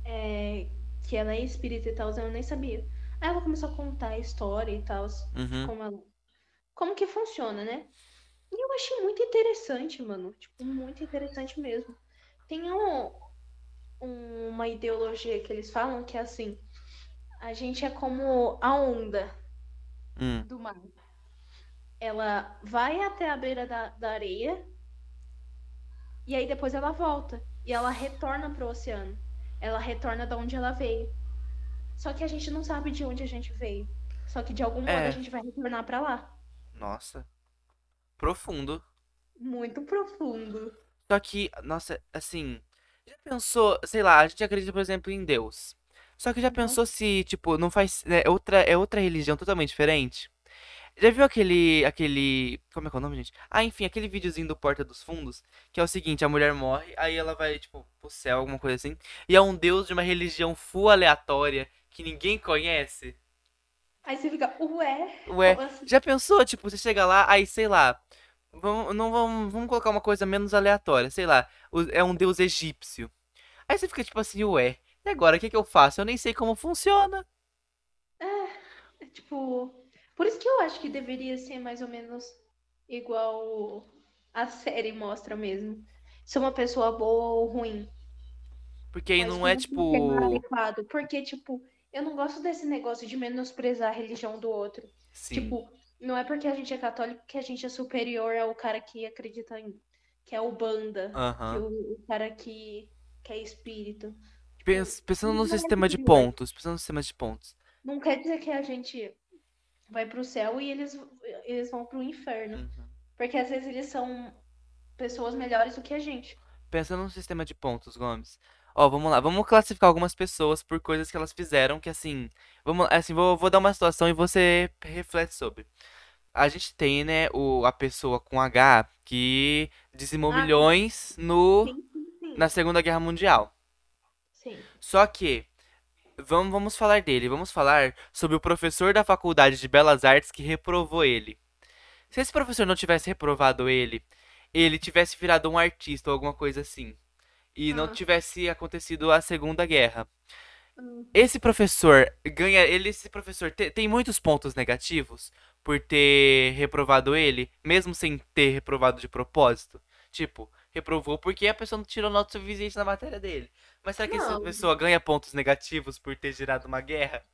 [SPEAKER 1] é, que ela é espírita e tal, eu nem sabia. Aí ela começou a contar a história e tal,
[SPEAKER 2] Uhum.
[SPEAKER 1] como, ela- como que funciona, né? E eu achei muito interessante, mano. Tipo, muito interessante mesmo. Tem um- uma ideologia que eles falam que é assim, a gente é como a onda
[SPEAKER 2] Hum.
[SPEAKER 1] do mar. Ela vai até a beira da, da areia e aí depois ela volta. E ela retorna pro oceano. Ela retorna da onde ela veio. Só que a gente não sabe de onde a gente veio. Só que de algum modo
[SPEAKER 2] É.
[SPEAKER 1] a gente vai retornar pra lá.
[SPEAKER 2] Nossa. Profundo.
[SPEAKER 1] Muito profundo.
[SPEAKER 2] Só que, nossa, assim. Já pensou, sei lá, a gente acredita, por exemplo, em Deus. Só que já
[SPEAKER 1] Uhum.
[SPEAKER 2] pensou se, tipo, não faz. É outra, é outra religião totalmente diferente? Já viu aquele. aquele. Como é que é o nome, gente? Ah, enfim, aquele videozinho do Porta dos Fundos, que é o seguinte, a mulher morre, aí ela vai, tipo, pro céu, alguma coisa assim, e é um deus de uma religião full aleatória que ninguém conhece.
[SPEAKER 1] Aí você fica, ué?
[SPEAKER 2] Ué,
[SPEAKER 1] assim?
[SPEAKER 2] já pensou, tipo, você chega lá, aí, sei lá, vamos, não vamos, vamos colocar uma coisa menos aleatória, sei lá, é um deus egípcio. Aí você fica tipo assim, ué, e agora, o que que eu faço? Eu nem sei como funciona.
[SPEAKER 1] É tipo, por isso que eu acho que deveria ser mais ou menos igual a série mostra mesmo. Se é uma pessoa boa ou ruim.
[SPEAKER 2] Porque aí
[SPEAKER 1] Mas
[SPEAKER 2] não é tipo.
[SPEAKER 1] adequado. Porque, tipo, eu não gosto desse negócio de menosprezar a religião do outro.
[SPEAKER 2] Sim.
[SPEAKER 1] Tipo, não é porque a gente é católico que a gente é superior ao cara que acredita em. Que é o banda. Que o, o cara que, que é espírito.
[SPEAKER 2] Pens- Pensando no
[SPEAKER 1] é
[SPEAKER 2] sistema de pontos, pensando no sistema de pontos.
[SPEAKER 1] Não quer dizer que a gente vai pro céu e eles, eles vão pro inferno.
[SPEAKER 2] Uhum.
[SPEAKER 1] Porque às vezes eles são pessoas melhores do que a gente.
[SPEAKER 2] Pensando no sistema de pontos, Gomes. Ó, vamos lá, vamos classificar algumas pessoas por coisas que elas fizeram que assim, vamos, assim, vou, vou dar uma situação e você reflete sobre. A gente tem, né, o, a pessoa com H que dizimou
[SPEAKER 1] Ah,
[SPEAKER 2] milhões no,
[SPEAKER 1] sim, sim, sim.
[SPEAKER 2] na Segunda Guerra Mundial.
[SPEAKER 1] Sim.
[SPEAKER 2] Só que, vamos, vamos falar dele, vamos falar sobre o professor da Faculdade de Belas Artes que reprovou ele. Se esse professor não tivesse reprovado ele, ele tivesse virado um artista ou alguma coisa assim, e não
[SPEAKER 1] Ah.
[SPEAKER 2] tivesse acontecido a Segunda Guerra.
[SPEAKER 1] Hum.
[SPEAKER 2] Esse professor ganha, ele, esse professor te- tem muitos pontos negativos por ter reprovado ele, mesmo sem ter reprovado de propósito. Tipo, reprovou porque a pessoa não tirou nota suficiente na matéria dele. Mas será que essa
[SPEAKER 1] Não.
[SPEAKER 2] pessoa ganha pontos negativos por ter gerado uma guerra?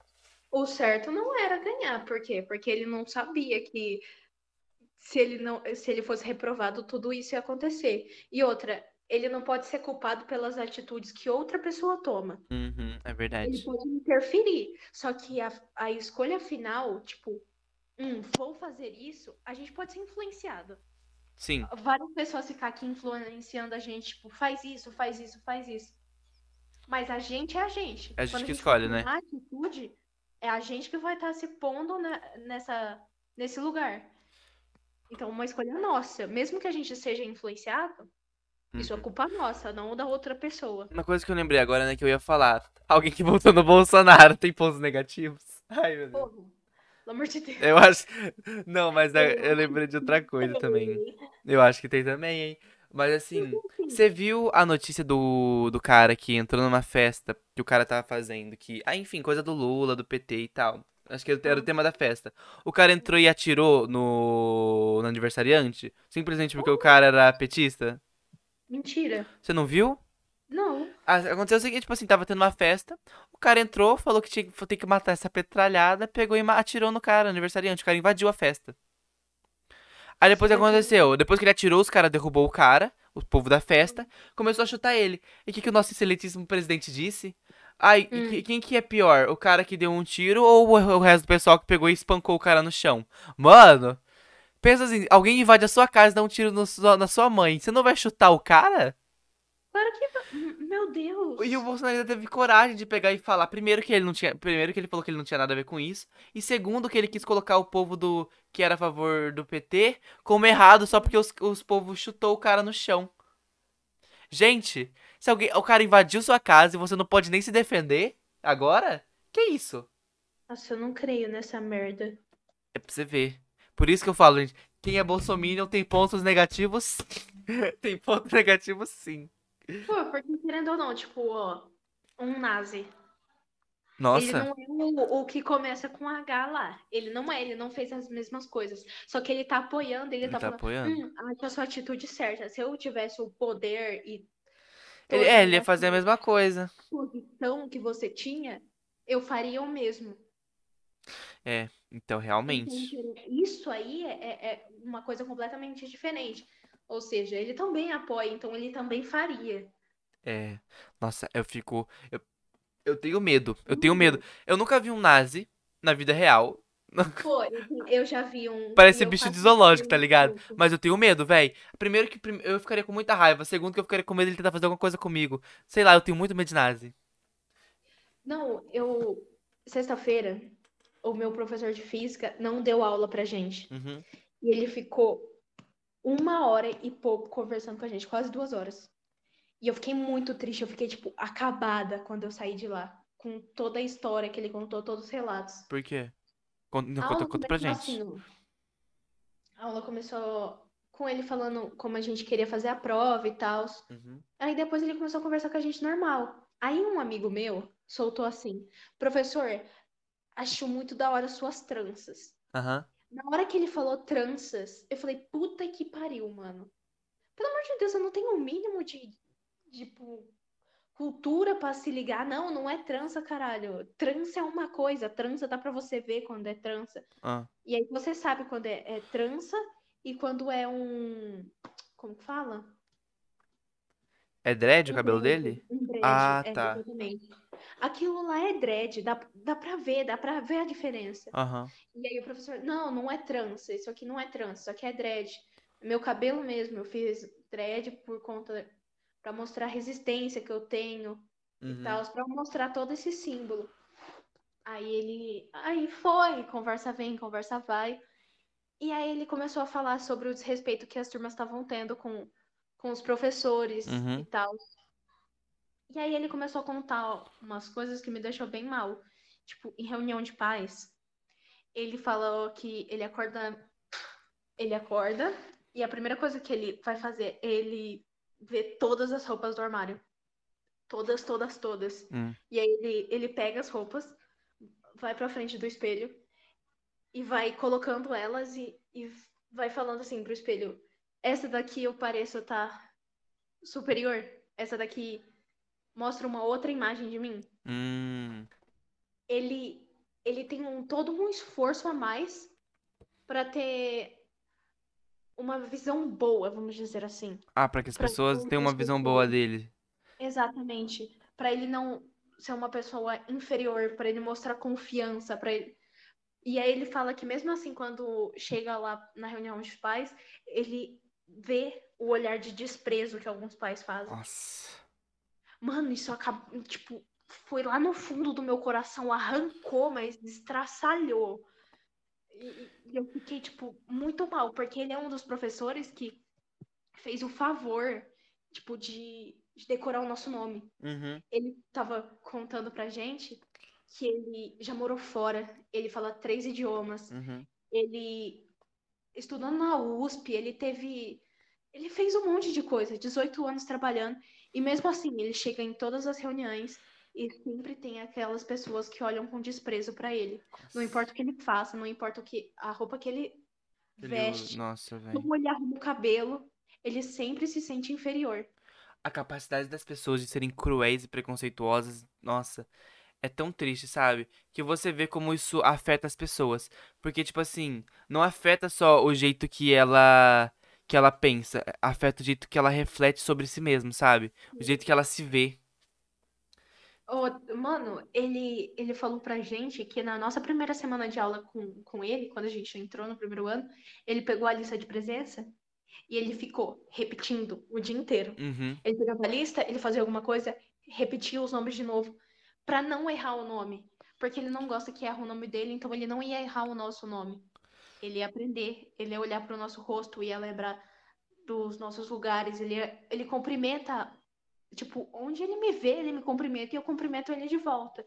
[SPEAKER 1] O certo não era ganhar. Por quê? Porque ele não sabia que se ele não, se ele fosse reprovado, tudo isso ia acontecer. E outra, ele não pode ser culpado pelas atitudes que outra pessoa toma.
[SPEAKER 2] Uhum, é
[SPEAKER 1] Ele
[SPEAKER 2] verdade.
[SPEAKER 1] pode interferir. Só que a, a escolha final, tipo, hum, vou fazer isso, a gente pode ser influenciado.
[SPEAKER 2] Sim,
[SPEAKER 1] Várias pessoas ficar aqui influenciando a gente, tipo, faz isso, faz isso, faz isso. Mas a gente é a gente.
[SPEAKER 2] É a gente
[SPEAKER 1] Quando
[SPEAKER 2] que
[SPEAKER 1] for
[SPEAKER 2] escolhe, né?
[SPEAKER 1] tomar atitude, é a gente que vai estar se pondo ne- nessa, nesse lugar. Então, uma escolha nossa. Mesmo que a gente seja influenciado, isso é
[SPEAKER 2] Uhum.
[SPEAKER 1] culpa nossa, não da outra pessoa.
[SPEAKER 2] Uma coisa que eu lembrei agora, né, que eu ia falar. Alguém que votou no Bolsonaro tem pontos negativos? Ai, meu Deus.
[SPEAKER 1] Porra, pelo amor de Deus.
[SPEAKER 2] Eu acho. Não, mas é, eu lembrei de outra coisa também. Eu acho que tem também, hein? Mas assim, você viu a notícia do, do cara que entrou numa festa que o cara tava fazendo? Que, ah, enfim, coisa do Lula, do PT e tal. Acho que era o tema da festa. O cara entrou e atirou no, no aniversariante, simplesmente porque o cara era petista.
[SPEAKER 1] Mentira.
[SPEAKER 2] Você não viu?
[SPEAKER 1] Não.
[SPEAKER 2] Aconteceu o seguinte, tipo assim, tava tendo uma festa, o cara entrou, falou que tinha que ter que matar essa petralhada, pegou e atirou no cara, aniversariante, o cara invadiu a festa. Aí depois o que aconteceu? Depois que ele atirou, os caras derrubou o cara, o povo da festa, começou a chutar ele. E o que, que o nosso excelentíssimo presidente disse? Ai, e
[SPEAKER 1] Hum.
[SPEAKER 2] que- quem que é pior? O cara que deu um tiro ou o resto do pessoal que pegou e espancou o cara no chão? Mano, pensa assim, alguém invade a sua casa e dá um tiro no na sua mãe, você não vai chutar o cara?
[SPEAKER 1] Claro que. Meu Deus.
[SPEAKER 2] E o Bolsonaro ainda teve coragem de pegar e falar, primeiro que ele não tinha, primeiro que ele falou que ele não tinha nada a ver com isso, e segundo que ele quis colocar o povo do que era a favor do PT como errado só porque os, os povos chutou o cara no chão. Gente, se alguém, o cara invadiu sua casa e você não pode nem se defender agora? Que isso?
[SPEAKER 1] Nossa, eu não creio nessa merda.
[SPEAKER 2] É pra você ver. Por isso que eu falo, gente, quem é bolsominion tem pontos negativos. tem pontos negativos sim.
[SPEAKER 1] Pô, porque querendo ou não, tipo, ó, um nazi. Ele
[SPEAKER 2] Nossa,
[SPEAKER 1] não é o, o que começa com H lá. Ele não é, ele não fez as mesmas coisas. Só que ele tá apoiando, ele
[SPEAKER 2] ele
[SPEAKER 1] tá
[SPEAKER 2] tá
[SPEAKER 1] falando,
[SPEAKER 2] apoiando.
[SPEAKER 1] hum, acho a sua atitude certa. Se eu tivesse o poder e
[SPEAKER 2] Ele, é, ele ia fazer a mesma coisa.
[SPEAKER 1] posição que você tinha, eu faria o mesmo.
[SPEAKER 2] É, então realmente.
[SPEAKER 1] Isso aí é- é uma coisa completamente diferente. Ou seja, ele também apoia, então ele também faria.
[SPEAKER 2] É. Nossa, eu fico. Eu, eu tenho medo. Eu tenho medo. Eu nunca vi um nazi na vida real.
[SPEAKER 1] Pô, eu, já vi um.
[SPEAKER 2] Parece bicho de zoológico, tá ligado? Mas eu tenho medo, véi. Primeiro que eu ficaria com muita raiva. Segundo que eu ficaria com medo de ele tentar fazer alguma coisa comigo. Sei lá, eu tenho muito medo de nazi.
[SPEAKER 1] Não, eu. Sexta-feira, o meu professor de física não deu aula pra gente.
[SPEAKER 2] Uhum.
[SPEAKER 1] E ele ficou uma hora e pouco conversando com a gente, quase duas horas. E eu fiquei muito triste, eu fiquei, tipo, acabada quando eu saí de lá. Com toda a história que ele contou, todos os relatos.
[SPEAKER 2] Por quê? Conta, conta, conta pra gente.
[SPEAKER 1] assim, a aula começou com ele falando como a gente queria fazer a prova e tal.
[SPEAKER 2] Uhum.
[SPEAKER 1] Aí depois ele começou a conversar com a gente normal. Aí um amigo meu soltou assim: Professor, acho muito da hora suas tranças.
[SPEAKER 2] Aham.
[SPEAKER 1] Na hora que ele falou tranças, eu falei: Puta que pariu, mano. Pelo amor de Deus, eu não tenho o mínimo de, tipo, cultura pra se ligar. Não, não é trança, caralho. Trança é uma coisa. Trança dá pra você ver quando é trança.
[SPEAKER 2] Ah.
[SPEAKER 1] E aí você sabe quando é, é trança e quando é um. Como que fala?
[SPEAKER 2] É dread o
[SPEAKER 1] Um
[SPEAKER 2] cabelo dele?
[SPEAKER 1] Dread,
[SPEAKER 2] Ah,
[SPEAKER 1] é,
[SPEAKER 2] tá.
[SPEAKER 1] exatamente. Aquilo lá é dread, dá, dá pra ver, dá pra ver a diferença.
[SPEAKER 2] Aham.
[SPEAKER 1] E aí o professor, não, não é trança, isso aqui não é trança, isso aqui é dread. Meu cabelo mesmo, eu fiz dread por conta, pra mostrar a resistência que eu tenho e
[SPEAKER 2] Uhum.
[SPEAKER 1] tal, pra mostrar todo esse símbolo. Aí ele, aí foi, conversa vem, conversa vai. E aí ele começou a falar sobre o desrespeito que as turmas estavam tendo com, com os professores
[SPEAKER 2] Uhum.
[SPEAKER 1] e tal. E aí ele começou a contar umas coisas que me deixou bem mal. Tipo, em reunião de pais, ele falou que ele acorda, ele acorda e a primeira coisa que ele vai fazer, ele vê todas as roupas do armário. Todas, todas, todas.
[SPEAKER 2] Hum.
[SPEAKER 1] E aí ele, ele pega as roupas, vai pra frente do espelho e vai colocando elas e, e vai falando assim pro espelho: essa daqui eu pareço estar superior, essa daqui mostra uma outra imagem de mim.
[SPEAKER 2] Hum.
[SPEAKER 1] Ele ele tem um todo um esforço a mais pra ter uma visão boa, vamos dizer assim.
[SPEAKER 2] Ah, pra que as
[SPEAKER 1] Pra
[SPEAKER 2] pessoas tenham uma visão boa dele.
[SPEAKER 1] Exatamente. Pra ele não ser uma pessoa inferior, pra ele mostrar confiança, para ele. E aí ele fala que mesmo assim, quando chega lá na reunião de pais, ele vê o olhar de desprezo que alguns pais fazem.
[SPEAKER 2] Nossa.
[SPEAKER 1] Mano, isso acabou, tipo, foi lá no fundo do meu coração, arrancou, mas estraçalhou. E, e eu fiquei, tipo, muito mal, porque ele é um dos professores que fez o favor, tipo, de, de decorar o nosso nome.
[SPEAKER 2] Uhum.
[SPEAKER 1] Ele tava contando pra gente que ele já morou fora, ele fala três idiomas,
[SPEAKER 2] Uhum.
[SPEAKER 1] ele estudou na USP, ele teve. Ele fez um monte de coisa, 18 anos trabalhando, e mesmo assim ele chega em todas as reuniões e sempre tem aquelas pessoas que olham com desprezo pra ele. Não importa o que ele faça, não importa o que a roupa que ele
[SPEAKER 2] Ele-
[SPEAKER 1] veste,
[SPEAKER 2] Nossa,
[SPEAKER 1] como ele arruma o cabelo, ele sempre se sente inferior.
[SPEAKER 2] A capacidade das pessoas de serem cruéis e preconceituosas, nossa, é tão triste, sabe? Que você vê como isso afeta as pessoas. Porque, tipo assim, não afeta só o jeito que ela que ela pensa, afeta o jeito que ela reflete sobre si mesma, sabe? O jeito que ela se vê.
[SPEAKER 1] Ô, mano, ele, ele falou pra gente que na nossa primeira semana de aula com, com ele, quando a gente entrou no primeiro ano, ele pegou a lista de presença e ele ficou repetindo o dia inteiro.
[SPEAKER 2] Uhum.
[SPEAKER 1] Ele pegava a lista, ele fazia alguma coisa, repetia os nomes de novo, pra não errar o nome. Porque ele não gosta que erra o nome dele, então ele não ia errar o nosso nome. Ele ia aprender, ele ia olhar pro nosso rosto, ia lembrar dos nossos lugares, ele, ia- ele cumprimenta, tipo, onde ele me vê, ele me cumprimenta e eu cumprimento ele de volta.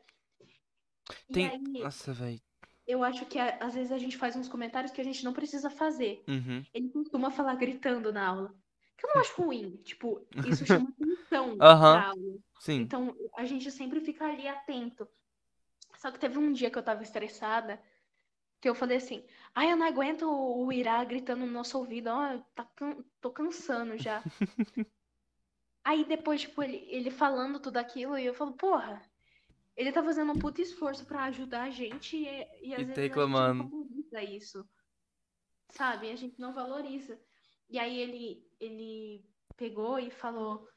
[SPEAKER 2] Tem.
[SPEAKER 1] aí,
[SPEAKER 2] Nossa, velho.
[SPEAKER 1] eu acho que às vezes a gente faz uns comentários que a gente não precisa fazer.
[SPEAKER 2] Uhum.
[SPEAKER 1] Ele costuma falar gritando na aula. Que eu não acho ruim. Tipo, isso chama atenção aula.
[SPEAKER 2] Sim.
[SPEAKER 1] Então, a gente sempre fica ali atento. Só que teve um dia que eu tava estressada, que eu falei assim, ai, eu não aguento o Irá gritando no nosso ouvido, ó, tá can- tô cansando já. Aí depois, tipo, ele, ele falando tudo aquilo, e eu falo, porra, ele tá fazendo um puto esforço pra ajudar a gente, e, e às
[SPEAKER 2] E
[SPEAKER 1] vezes
[SPEAKER 2] tá
[SPEAKER 1] a gente
[SPEAKER 2] reclamando.
[SPEAKER 1] não valoriza isso. Sabe? A gente não valoriza. E aí ele, ele pegou e falou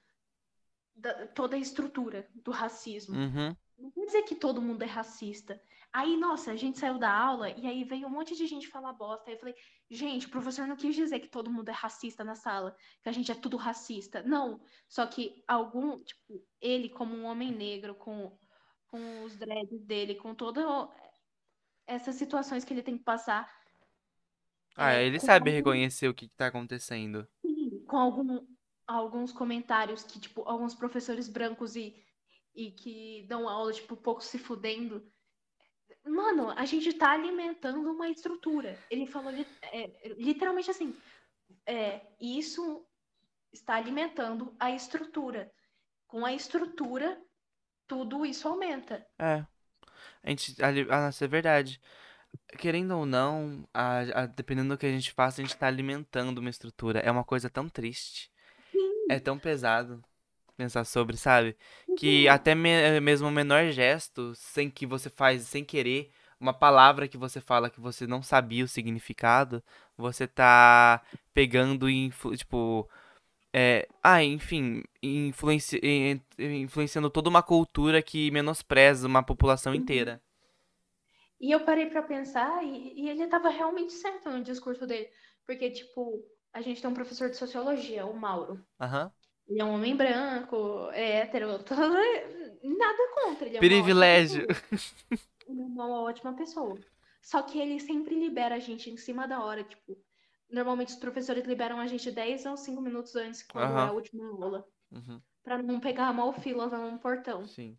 [SPEAKER 1] da- toda a estrutura do racismo.
[SPEAKER 2] Uhum.
[SPEAKER 1] Não quer dizer que todo mundo é racista. Aí, nossa, a gente saiu da aula e aí veio um monte de gente falar bosta. Aí eu falei, gente, o professor não quis dizer que todo mundo é racista na sala, que a gente é tudo racista. Não. Só que algum, tipo, ele como um homem negro, com, com os dreads dele, com toda essas situações que ele tem que passar
[SPEAKER 2] Ah,
[SPEAKER 1] é,
[SPEAKER 2] ele sabe
[SPEAKER 1] algum-
[SPEAKER 2] reconhecer o que que tá acontecendo.
[SPEAKER 1] com algum, alguns comentários que, tipo, alguns professores brancos e, e que dão aula, tipo, pouco se fudendo. Mano, a gente tá alimentando uma estrutura. Ele falou é, literalmente assim: é, isso está alimentando a estrutura. Com a estrutura, tudo isso aumenta.
[SPEAKER 2] É. A gente. ali- Ah, nossa, é verdade. Querendo ou não, a- a- dependendo do que a gente faça, a gente tá alimentando uma estrutura. É uma coisa tão triste. É tão pesado pensar sobre, sabe? Que até me- mesmo o menor gesto, sem que você faz, sem querer, uma palavra que você fala que você não sabia o significado, você tá pegando e, tipo, é, ah, enfim, influenci, in- influenciando toda uma cultura que menospreza uma população inteira.
[SPEAKER 1] E eu parei pra pensar e, e ele tava realmente certo no discurso dele. Porque, tipo, a gente tem um professor de sociologia, o Mauro.
[SPEAKER 2] Aham.
[SPEAKER 1] Ele é um homem branco, é hétero, nada contra. Ele é
[SPEAKER 2] Privilégio.
[SPEAKER 1] Ele é uma ótima pessoa. Só que ele sempre libera a gente em cima da hora, tipo. Normalmente os professores liberam a gente 10 ou 5 minutos antes, quando
[SPEAKER 2] Aham.
[SPEAKER 1] é a última aula.
[SPEAKER 2] Uhum,
[SPEAKER 1] Pra não pegar mal fila no portão.
[SPEAKER 2] sim.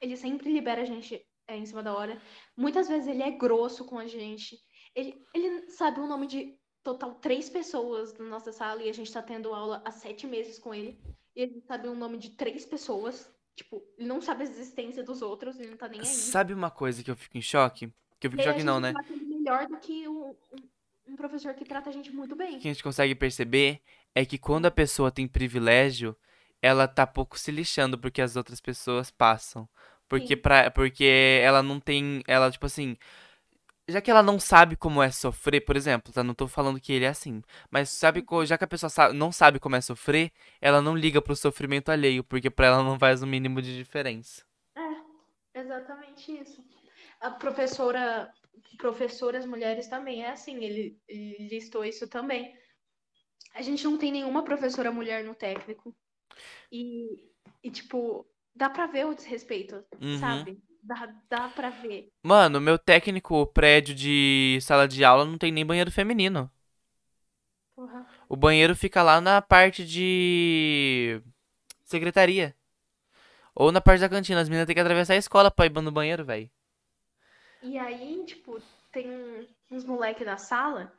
[SPEAKER 1] Ele sempre libera a gente é, em cima da hora. Muitas vezes ele é grosso com a gente. Ele, ele sabe o nome de total três pessoas na nossa sala e a gente tá tendo aula há sete meses com ele. E ele sabe o nome de três pessoas. Tipo, ele não sabe a existência dos outros, ele não tá nem aí.
[SPEAKER 2] Sabe uma coisa que eu fico em choque? Que eu fico
[SPEAKER 1] E
[SPEAKER 2] em choque não, né?
[SPEAKER 1] ele melhor do que um, um, professor que trata a gente muito bem.
[SPEAKER 2] que a gente consegue perceber é que quando a pessoa tem privilégio, ela tá pouco se lixando porque as outras pessoas passam. Porque,
[SPEAKER 1] Sim.
[SPEAKER 2] pra, porque ela não tem. Ela, tipo assim. Já que ela não sabe como é sofrer, por exemplo, tá? Não tô falando que ele é assim. Mas sabe, co- já que a pessoa sa- não sabe como é sofrer, ela não liga pro sofrimento alheio, porque pra ela não faz o mínimo de diferença.
[SPEAKER 1] É, exatamente isso. A professora, professoras mulheres também é assim, ele, ele listou isso também. A gente não tem nenhuma professora mulher no técnico. E, e tipo, dá pra ver o desrespeito,
[SPEAKER 2] Uhum.
[SPEAKER 1] sabe? Dá, dá pra ver.
[SPEAKER 2] Mano, meu técnico prédio de sala de aula não tem nem banheiro feminino.
[SPEAKER 1] Porra.
[SPEAKER 2] O banheiro fica lá na parte de secretaria. Ou na parte da cantina. As meninas têm que atravessar a escola pra ir no banheiro, velho.
[SPEAKER 1] E aí, tipo, tem uns moleques na sala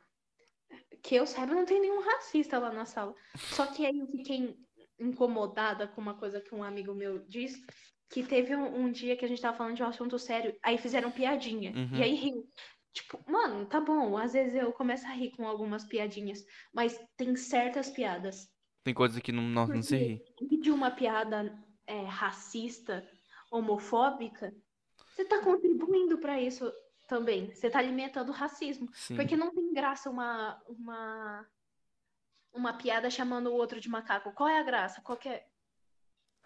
[SPEAKER 1] que eu saiba não tem nenhum racista lá na sala. Só que aí eu fiquei incomodada com uma coisa que um amigo meu disse, que teve um, um dia que a gente tava falando de um assunto sério, aí fizeram piadinha.
[SPEAKER 2] Uhum.
[SPEAKER 1] E aí riu. Tipo, mano, tá bom, às vezes eu começo a rir com algumas piadinhas, mas tem certas piadas.
[SPEAKER 2] Tem coisa que não, não, não se ri.
[SPEAKER 1] De uma piada é, racista, homofóbica, você tá contribuindo pra isso também. Você tá alimentando o racismo.
[SPEAKER 2] Sim.
[SPEAKER 1] Porque não tem graça uma, uma, uma piada chamando o outro de macaco. Qual é a graça? Qual que é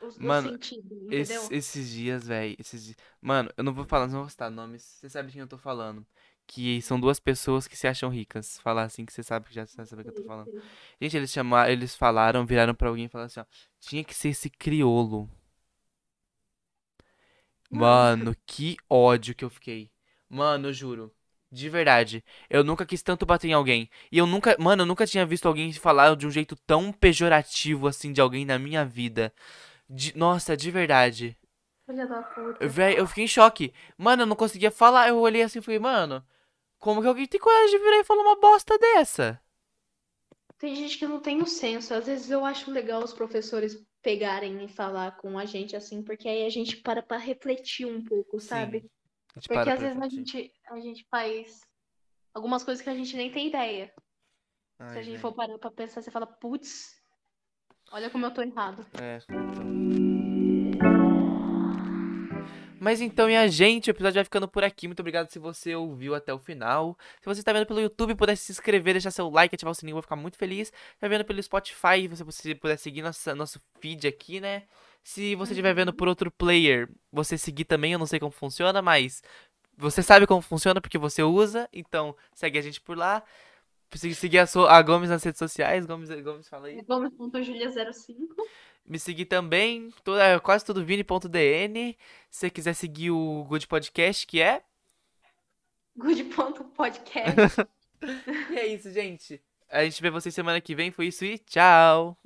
[SPEAKER 1] o,
[SPEAKER 2] Mano,
[SPEAKER 1] sentido, entendeu?
[SPEAKER 2] Esse- esses dias, velho. Esses dias... Mano, eu não vou falar, não vou citar nomes. Você sabe de quem eu tô falando. Que são duas pessoas que se acham ricas. Falar assim que você sabe que já sabe o que eu tô falando. Gente, eles chamaram, eles falaram, viraram pra alguém e falaram assim, ó. Tinha que ser esse criolo. Mano, que ódio que eu fiquei. Mano, eu juro. De verdade. Eu nunca quis tanto bater em alguém. E eu nunca. Mano, eu nunca tinha visto alguém falar de um jeito tão pejorativo assim de alguém na minha vida. De- nossa, de verdade.
[SPEAKER 1] Filha da puta.
[SPEAKER 2] Véi, eu fiquei em choque. Mano, eu não conseguia falar. Eu olhei assim e falei, mano, como que alguém tem coragem de virar e falar uma bosta dessa?
[SPEAKER 1] Tem gente que não tem o senso. Às vezes eu acho legal os professores pegarem e falar com a gente assim, porque aí a gente para pra refletir um pouco,
[SPEAKER 2] Sim.
[SPEAKER 1] sabe?
[SPEAKER 2] Gente
[SPEAKER 1] Porque às vezes a gente, a gente faz algumas coisas que a gente nem tem ideia. Se
[SPEAKER 2] Ai,
[SPEAKER 1] a gente
[SPEAKER 2] véi.
[SPEAKER 1] for parar pra pensar, você fala, putz, olha como eu tô errado.
[SPEAKER 2] É, então. Mas então, minha gente, o episódio vai ficando por aqui. Muito obrigado se você ouviu até o final. Se você está vendo pelo YouTube, puder se inscrever, deixar seu like, ativar o sininho, eu vou ficar muito feliz. Tá vendo pelo Spotify, você, você puder seguir nossa, nosso feed aqui, né? Se você estiver vendo por outro player, você seguir também, eu não sei como funciona, mas você sabe como funciona porque você usa, então segue a gente por lá. Se- Seguir a, sua, a Gomes nas redes sociais, Gomes, Gomes fala aí.
[SPEAKER 1] Gomes.julia05.
[SPEAKER 2] Me seguir também, to- é, quase tudo vini.dn. Se você quiser seguir o Good Podcast, que é
[SPEAKER 1] Good.podcast.
[SPEAKER 2] E é isso, gente. A gente vê vocês semana que vem. Foi isso e tchau.